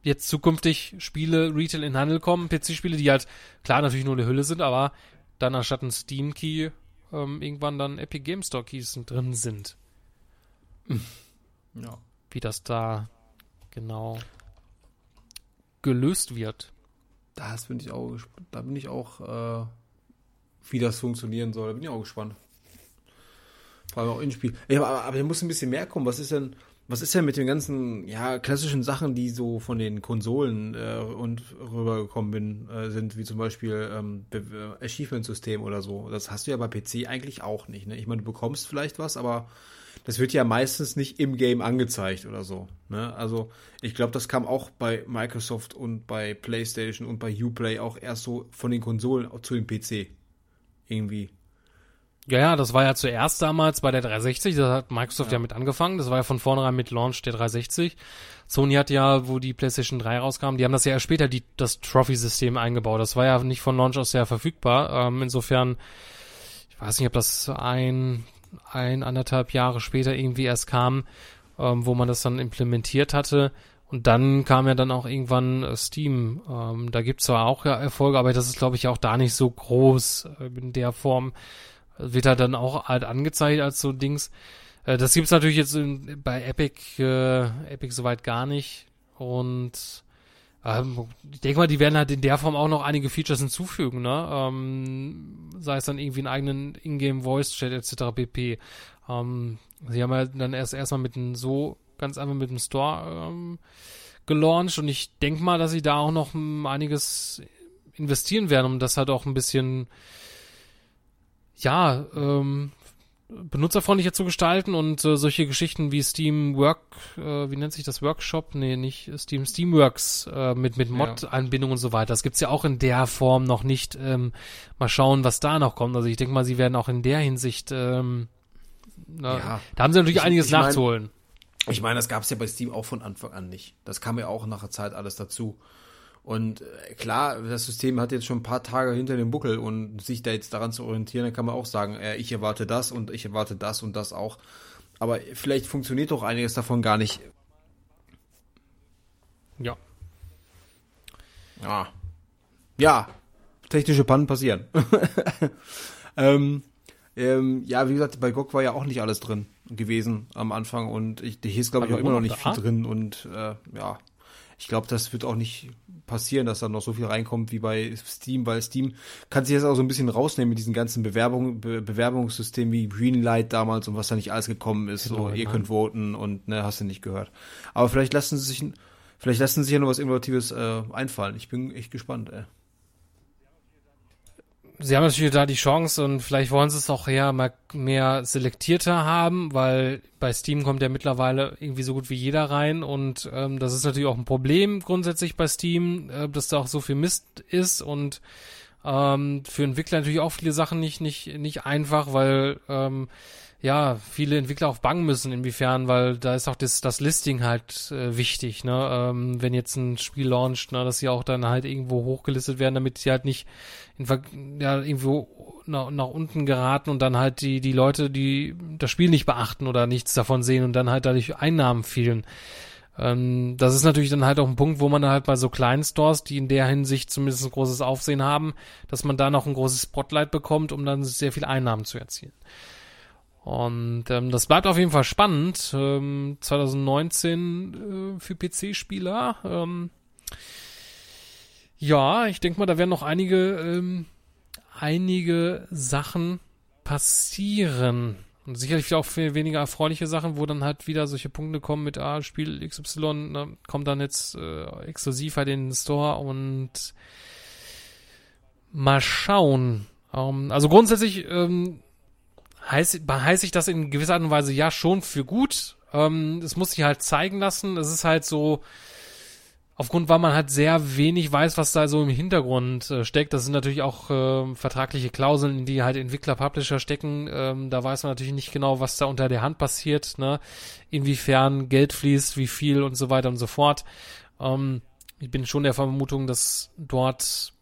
jetzt zukünftig Spiele Retail in Handel kommen, PC-Spiele, die halt klar natürlich nur eine Hülle sind, aber dann anstatt ein Steam Key ähm, irgendwann dann Epic Game Store Keys drin sind. Ja. Wie das da genau gelöst wird. Das bin ich auch Da bin ich auch, äh, wie das funktionieren soll. Da bin ich auch gespannt. Vor allem auch in Spiel. Ja, aber, aber da muss ein bisschen mehr kommen. Was ist denn, was ist denn mit den ganzen, ja, klassischen Sachen, die so von den Konsolen äh, und rübergekommen bin, äh, sind, wie zum Beispiel ähm, Achievement-System oder so. Das hast du ja bei PC eigentlich auch nicht. Ne? Ich meine, du bekommst vielleicht was, aber das wird ja meistens nicht im Game angezeigt oder so. Ne? Also ich glaube, das kam auch bei Microsoft und bei PlayStation und bei Uplay auch erst so von den Konsolen zu dem PC. Irgendwie. Ja, ja, das war ja zuerst damals bei der 360, da hat Microsoft ja. ja mit angefangen, das war ja von vornherein mit Launch der 360. Sony hat ja, wo die PlayStation 3 rauskam, die haben das ja erst später die, das Trophy-System eingebaut. Das war ja nicht von Launch aus sehr verfügbar. Ähm, insofern, ich weiß nicht, ob das ein, ein, anderthalb Jahre später irgendwie erst kam, ähm, wo man das dann implementiert hatte. Und dann kam ja dann auch irgendwann äh, Steam. Ähm, da gibt's zwar auch ja Erfolge, aber das ist, glaube ich, auch da nicht so groß äh, in der Form. Wird halt dann auch halt angezeigt als so Dings. Äh, das gibt's natürlich jetzt in, bei Epic, äh, Epic soweit gar nicht. Und ähm, ich denke mal, die werden halt in der Form auch noch einige Features hinzufügen, ne? Ähm, sei es dann irgendwie einen eigenen Ingame Voice Chat etc. pp. Ähm, sie haben ja dann erst erstmal mit einem so ganz einfach mit dem Store ähm, gelauncht und ich denke mal, dass sie da auch noch einiges investieren werden, um das halt auch ein bisschen ja, ähm, benutzerfreundlicher zu gestalten und äh, solche Geschichten wie Steam Work, äh, wie nennt sich das Workshop? Nee, nicht Steam, Steamworks äh, mit, mit Mod-Einbindung und so weiter. Das gibt's ja auch in der Form noch nicht. Ähm, mal schauen, was da noch kommt. Also ich denke mal, sie werden auch in der Hinsicht, ähm, na, ja. da haben sie natürlich ich, einiges ich mein, nachzuholen. Ich meine, das gab's ja bei Steam auch von Anfang an nicht. Das kam ja auch nach der Zeit alles dazu. Und äh, klar, das System hat jetzt schon ein paar Tage hinter dem Buckel und sich da jetzt daran zu orientieren, dann kann man auch sagen, äh, ich erwarte das und ich erwarte das und das auch. Aber vielleicht funktioniert doch einiges davon gar nicht. Ja. Ja. Ja. Technische Pannen passieren. ähm, ähm, ja, wie gesagt, bei GOG war ja auch nicht alles drin gewesen am Anfang und ich, hier ist, glaube ich, auch immer noch nicht viel drin und äh, ja, ich glaube, das wird auch nicht passieren, dass da noch so viel reinkommt wie bei Steam, weil Steam kann sich jetzt auch so ein bisschen rausnehmen mit diesen ganzen Bewerbung, Be Bewerbungssystemen wie Greenlight damals und was da nicht alles gekommen ist. Genau, so, ihr könnt voten und ne, hast du nicht gehört. Aber vielleicht lassen sie sich, vielleicht lassen sie sich ja noch was Innovatives äh, einfallen. Ich bin echt gespannt, ey sie haben natürlich da die Chance und vielleicht wollen sie es auch eher mal mehr selektierter haben, weil bei Steam kommt ja mittlerweile irgendwie so gut wie jeder rein und ähm, das ist natürlich auch ein Problem grundsätzlich bei Steam, äh, dass da auch so viel Mist ist und ähm, für Entwickler natürlich auch viele Sachen nicht nicht nicht einfach, weil ähm, ja, viele Entwickler auch bangen müssen, inwiefern, weil da ist auch das, das Listing halt äh, wichtig, ne? Ähm, wenn jetzt ein Spiel launcht, ne, dass sie auch dann halt irgendwo hochgelistet werden, damit sie halt nicht in, ja, irgendwo nach, nach unten geraten und dann halt die, die Leute, die das Spiel nicht beachten oder nichts davon sehen und dann halt dadurch Einnahmen fehlen. Ähm, das ist natürlich dann halt auch ein Punkt, wo man dann halt bei so kleinen Stores, die in der Hinsicht zumindest ein großes Aufsehen haben, dass man da noch ein großes Spotlight bekommt, um dann sehr viel Einnahmen zu erzielen. Und ähm, das bleibt auf jeden Fall spannend. Ähm, 2019 äh, für PC-Spieler. Ähm, ja, ich denke mal, da werden noch einige, ähm, einige Sachen passieren. Und sicherlich auch viel weniger erfreuliche Sachen, wo dann halt wieder solche Punkte kommen mit, ah, Spiel XY ne, kommt dann jetzt äh, exklusiv halt in den Store und mal schauen. Ähm, also grundsätzlich ähm, heißt, heißt ich das in gewisser Art und Weise ja schon für gut. Ähm, es muss sich halt zeigen lassen. Es ist halt so, aufgrund, weil man halt sehr wenig weiß, was da so im Hintergrund äh, steckt. Das sind natürlich auch äh, vertragliche Klauseln, in die halt Entwickler, Publisher stecken. Ähm, da weiß man natürlich nicht genau, was da unter der Hand passiert, ne? Inwiefern Geld fließt, wie viel und so weiter und so fort. Ähm, ich bin schon der Vermutung, dass dort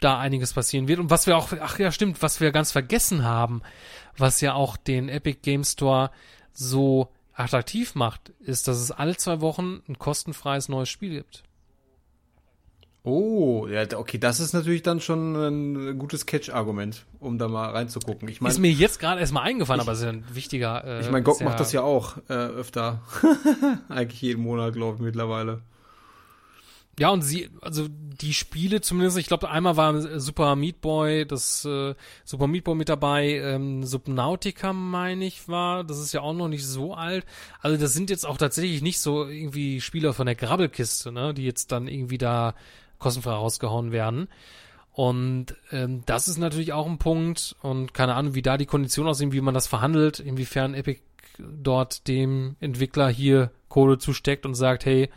da einiges passieren wird. Und was wir auch, ach ja, stimmt, was wir ganz vergessen haben, was ja auch den Epic Game Store so attraktiv macht, ist, dass es alle zwei Wochen ein kostenfreies neues Spiel gibt. Oh, ja, okay, das ist natürlich dann schon ein gutes Catch-Argument, um da mal reinzugucken. Ich mein, ist mir jetzt gerade erstmal eingefallen, ich, aber es ist ein wichtiger. Äh, ich meine, GOG macht das ja auch äh, öfter. Eigentlich jeden Monat, glaube ich, mittlerweile. Ja, und sie, also die Spiele zumindest, ich glaube, einmal war Super Meat Boy, das äh, Super Meat Boy mit dabei, ähm, Subnautica, meine ich, war, das ist ja auch noch nicht so alt. Also das sind jetzt auch tatsächlich nicht so irgendwie Spieler von der Grabbelkiste, ne, die jetzt dann irgendwie da kostenfrei rausgehauen werden. Und ähm, das ist natürlich auch ein Punkt und keine Ahnung, wie da die Konditionen aussehen, wie man das verhandelt, inwiefern Epic dort dem Entwickler hier Kohle zusteckt und sagt, hey,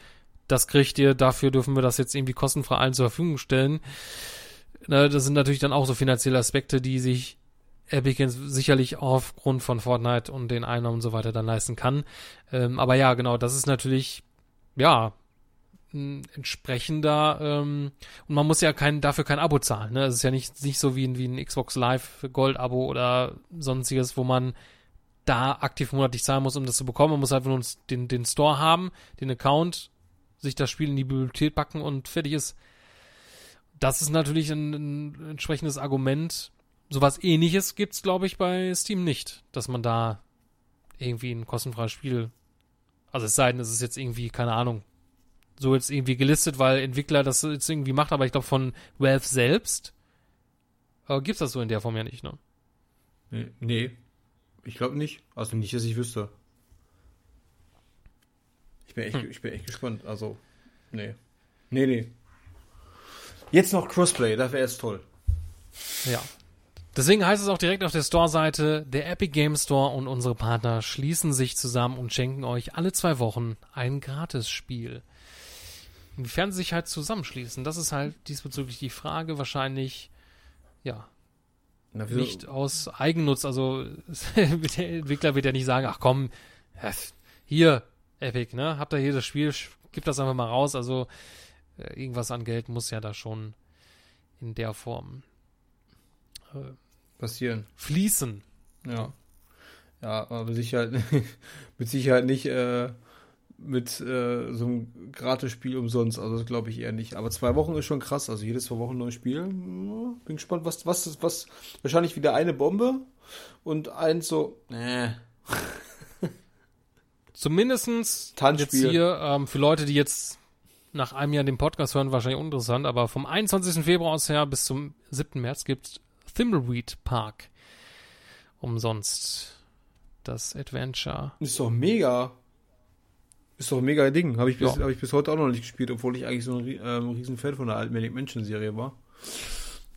das kriegt ihr, dafür dürfen wir das jetzt irgendwie kostenfrei allen zur Verfügung stellen. Na, das sind natürlich dann auch so finanzielle Aspekte, die sich Epic sicherlich aufgrund von Fortnite und den Einnahmen und so weiter dann leisten kann. Ähm, aber ja, genau, das ist natürlich, ja, ein entsprechender, ähm, und man muss ja kein, dafür kein Abo zahlen. Ne? Es ist ja nicht, nicht so wie, ein, wie ein Xbox Live Gold-Abo oder sonstiges, wo man da aktiv monatlich zahlen muss, um das zu bekommen. Man muss einfach nur den, den Store haben, den Account sich das Spiel in die Bibliothek packen und fertig ist. Das ist natürlich ein, ein entsprechendes Argument. Sowas ähnliches gibt's, glaube ich, bei Steam nicht, dass man da irgendwie ein kostenfreies Spiel, also es sei denn, es ist jetzt irgendwie, keine Ahnung, so jetzt irgendwie gelistet, weil Entwickler das jetzt irgendwie macht, aber ich glaube von Valve selbst äh, gibt's das so in der Form ja nicht, ne? Nee, nee. ich glaube nicht. Also nicht, dass ich wüsste. Ich bin echt, hm. ich bin echt gespannt. Also, nee. Nee, nee. Jetzt noch Crossplay, das wäre jetzt toll. Ja. Deswegen heißt es auch direkt auf der Store-Seite, der Epic Game Store und unsere Partner schließen sich zusammen und schenken euch alle zwei Wochen ein Gratisspiel. Inwiefern sie sich halt zusammenschließen, das ist halt diesbezüglich die Frage. Wahrscheinlich, ja, Na, nicht aus Eigennutz. Also der Entwickler wird ja nicht sagen, ach komm, hier, Epic, ne? Habt ihr hier das Spiel, gibt das einfach mal raus. Also äh, irgendwas an Geld muss ja da schon in der Form äh, passieren. Fließen. Ja. Ja, aber mit Sicherheit, mit Sicherheit nicht äh, mit äh, so einem Gratis-Spiel umsonst. Also das glaube ich eher nicht. Aber zwei Wochen ist schon krass. Also jedes zwei Wochen ein neues Spiel. Bin gespannt, was, was, was, wahrscheinlich wieder eine Bombe und eins so, äh. Zumindestens jetzt hier ähm, für Leute, die jetzt nach einem Jahr den Podcast hören, wahrscheinlich uninteressant, aber vom 21. Februar aus her bis zum 7. März gibt's Thimbleweed Park. Umsonst. Das Adventure. Ist doch mega. Ist doch ein mega Ding. Habe ich, bis, ja. hab ich bis heute auch noch nicht gespielt, obwohl ich eigentlich so ein ähm, riesen Fan von der alten Manic Mansion Serie war.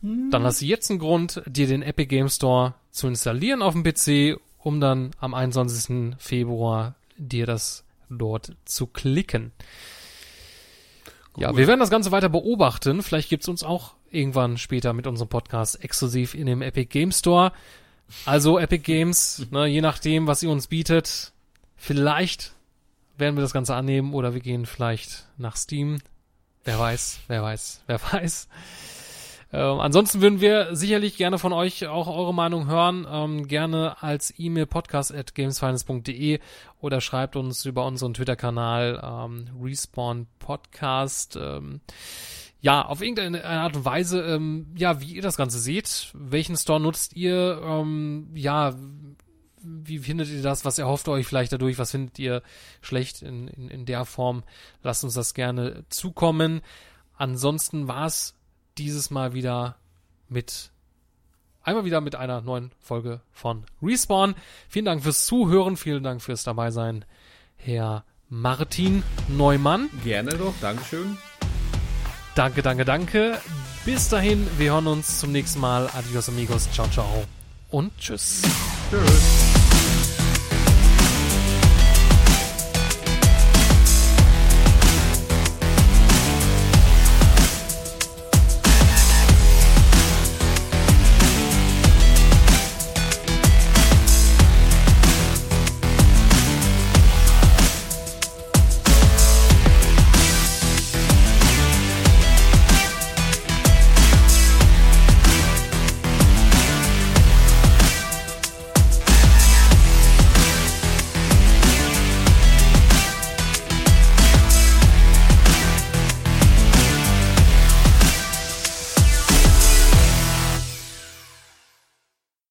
Dann hast du jetzt einen Grund, dir den Epic Game Store zu installieren auf dem PC, um dann am 21. Februar dir das dort zu klicken. Cool. Ja, wir werden das Ganze weiter beobachten. Vielleicht gibt's uns auch irgendwann später mit unserem Podcast exklusiv in dem Epic Game Store. Also Epic Games, ne, je nachdem, was ihr uns bietet, vielleicht werden wir das Ganze annehmen oder wir gehen vielleicht nach Steam. Wer weiß, wer weiß, wer weiß. Äh, ansonsten würden wir sicherlich gerne von euch auch eure Meinung hören. Ähm, gerne als E-Mail podcast at gamesfinance.de oder schreibt uns über unseren Twitter-Kanal ähm, Respawn Podcast. Ähm, ja, auf irgendeine Art und Weise, ähm, ja, wie ihr das Ganze seht. Welchen Store nutzt ihr? Ähm, ja, wie findet ihr das? Was erhofft ihr euch vielleicht dadurch? Was findet ihr schlecht in, in, in der Form? Lasst uns das gerne zukommen. Ansonsten war es dieses Mal wieder mit einmal wieder mit einer neuen Folge von Respawn. Vielen Dank fürs Zuhören, vielen Dank fürs dabei sein, Herr Martin Neumann. Gerne doch, Dankeschön. Danke, danke, danke. Bis dahin, wir hören uns zum nächsten Mal. Adios amigos, ciao, ciao und tschüss. Tschüss.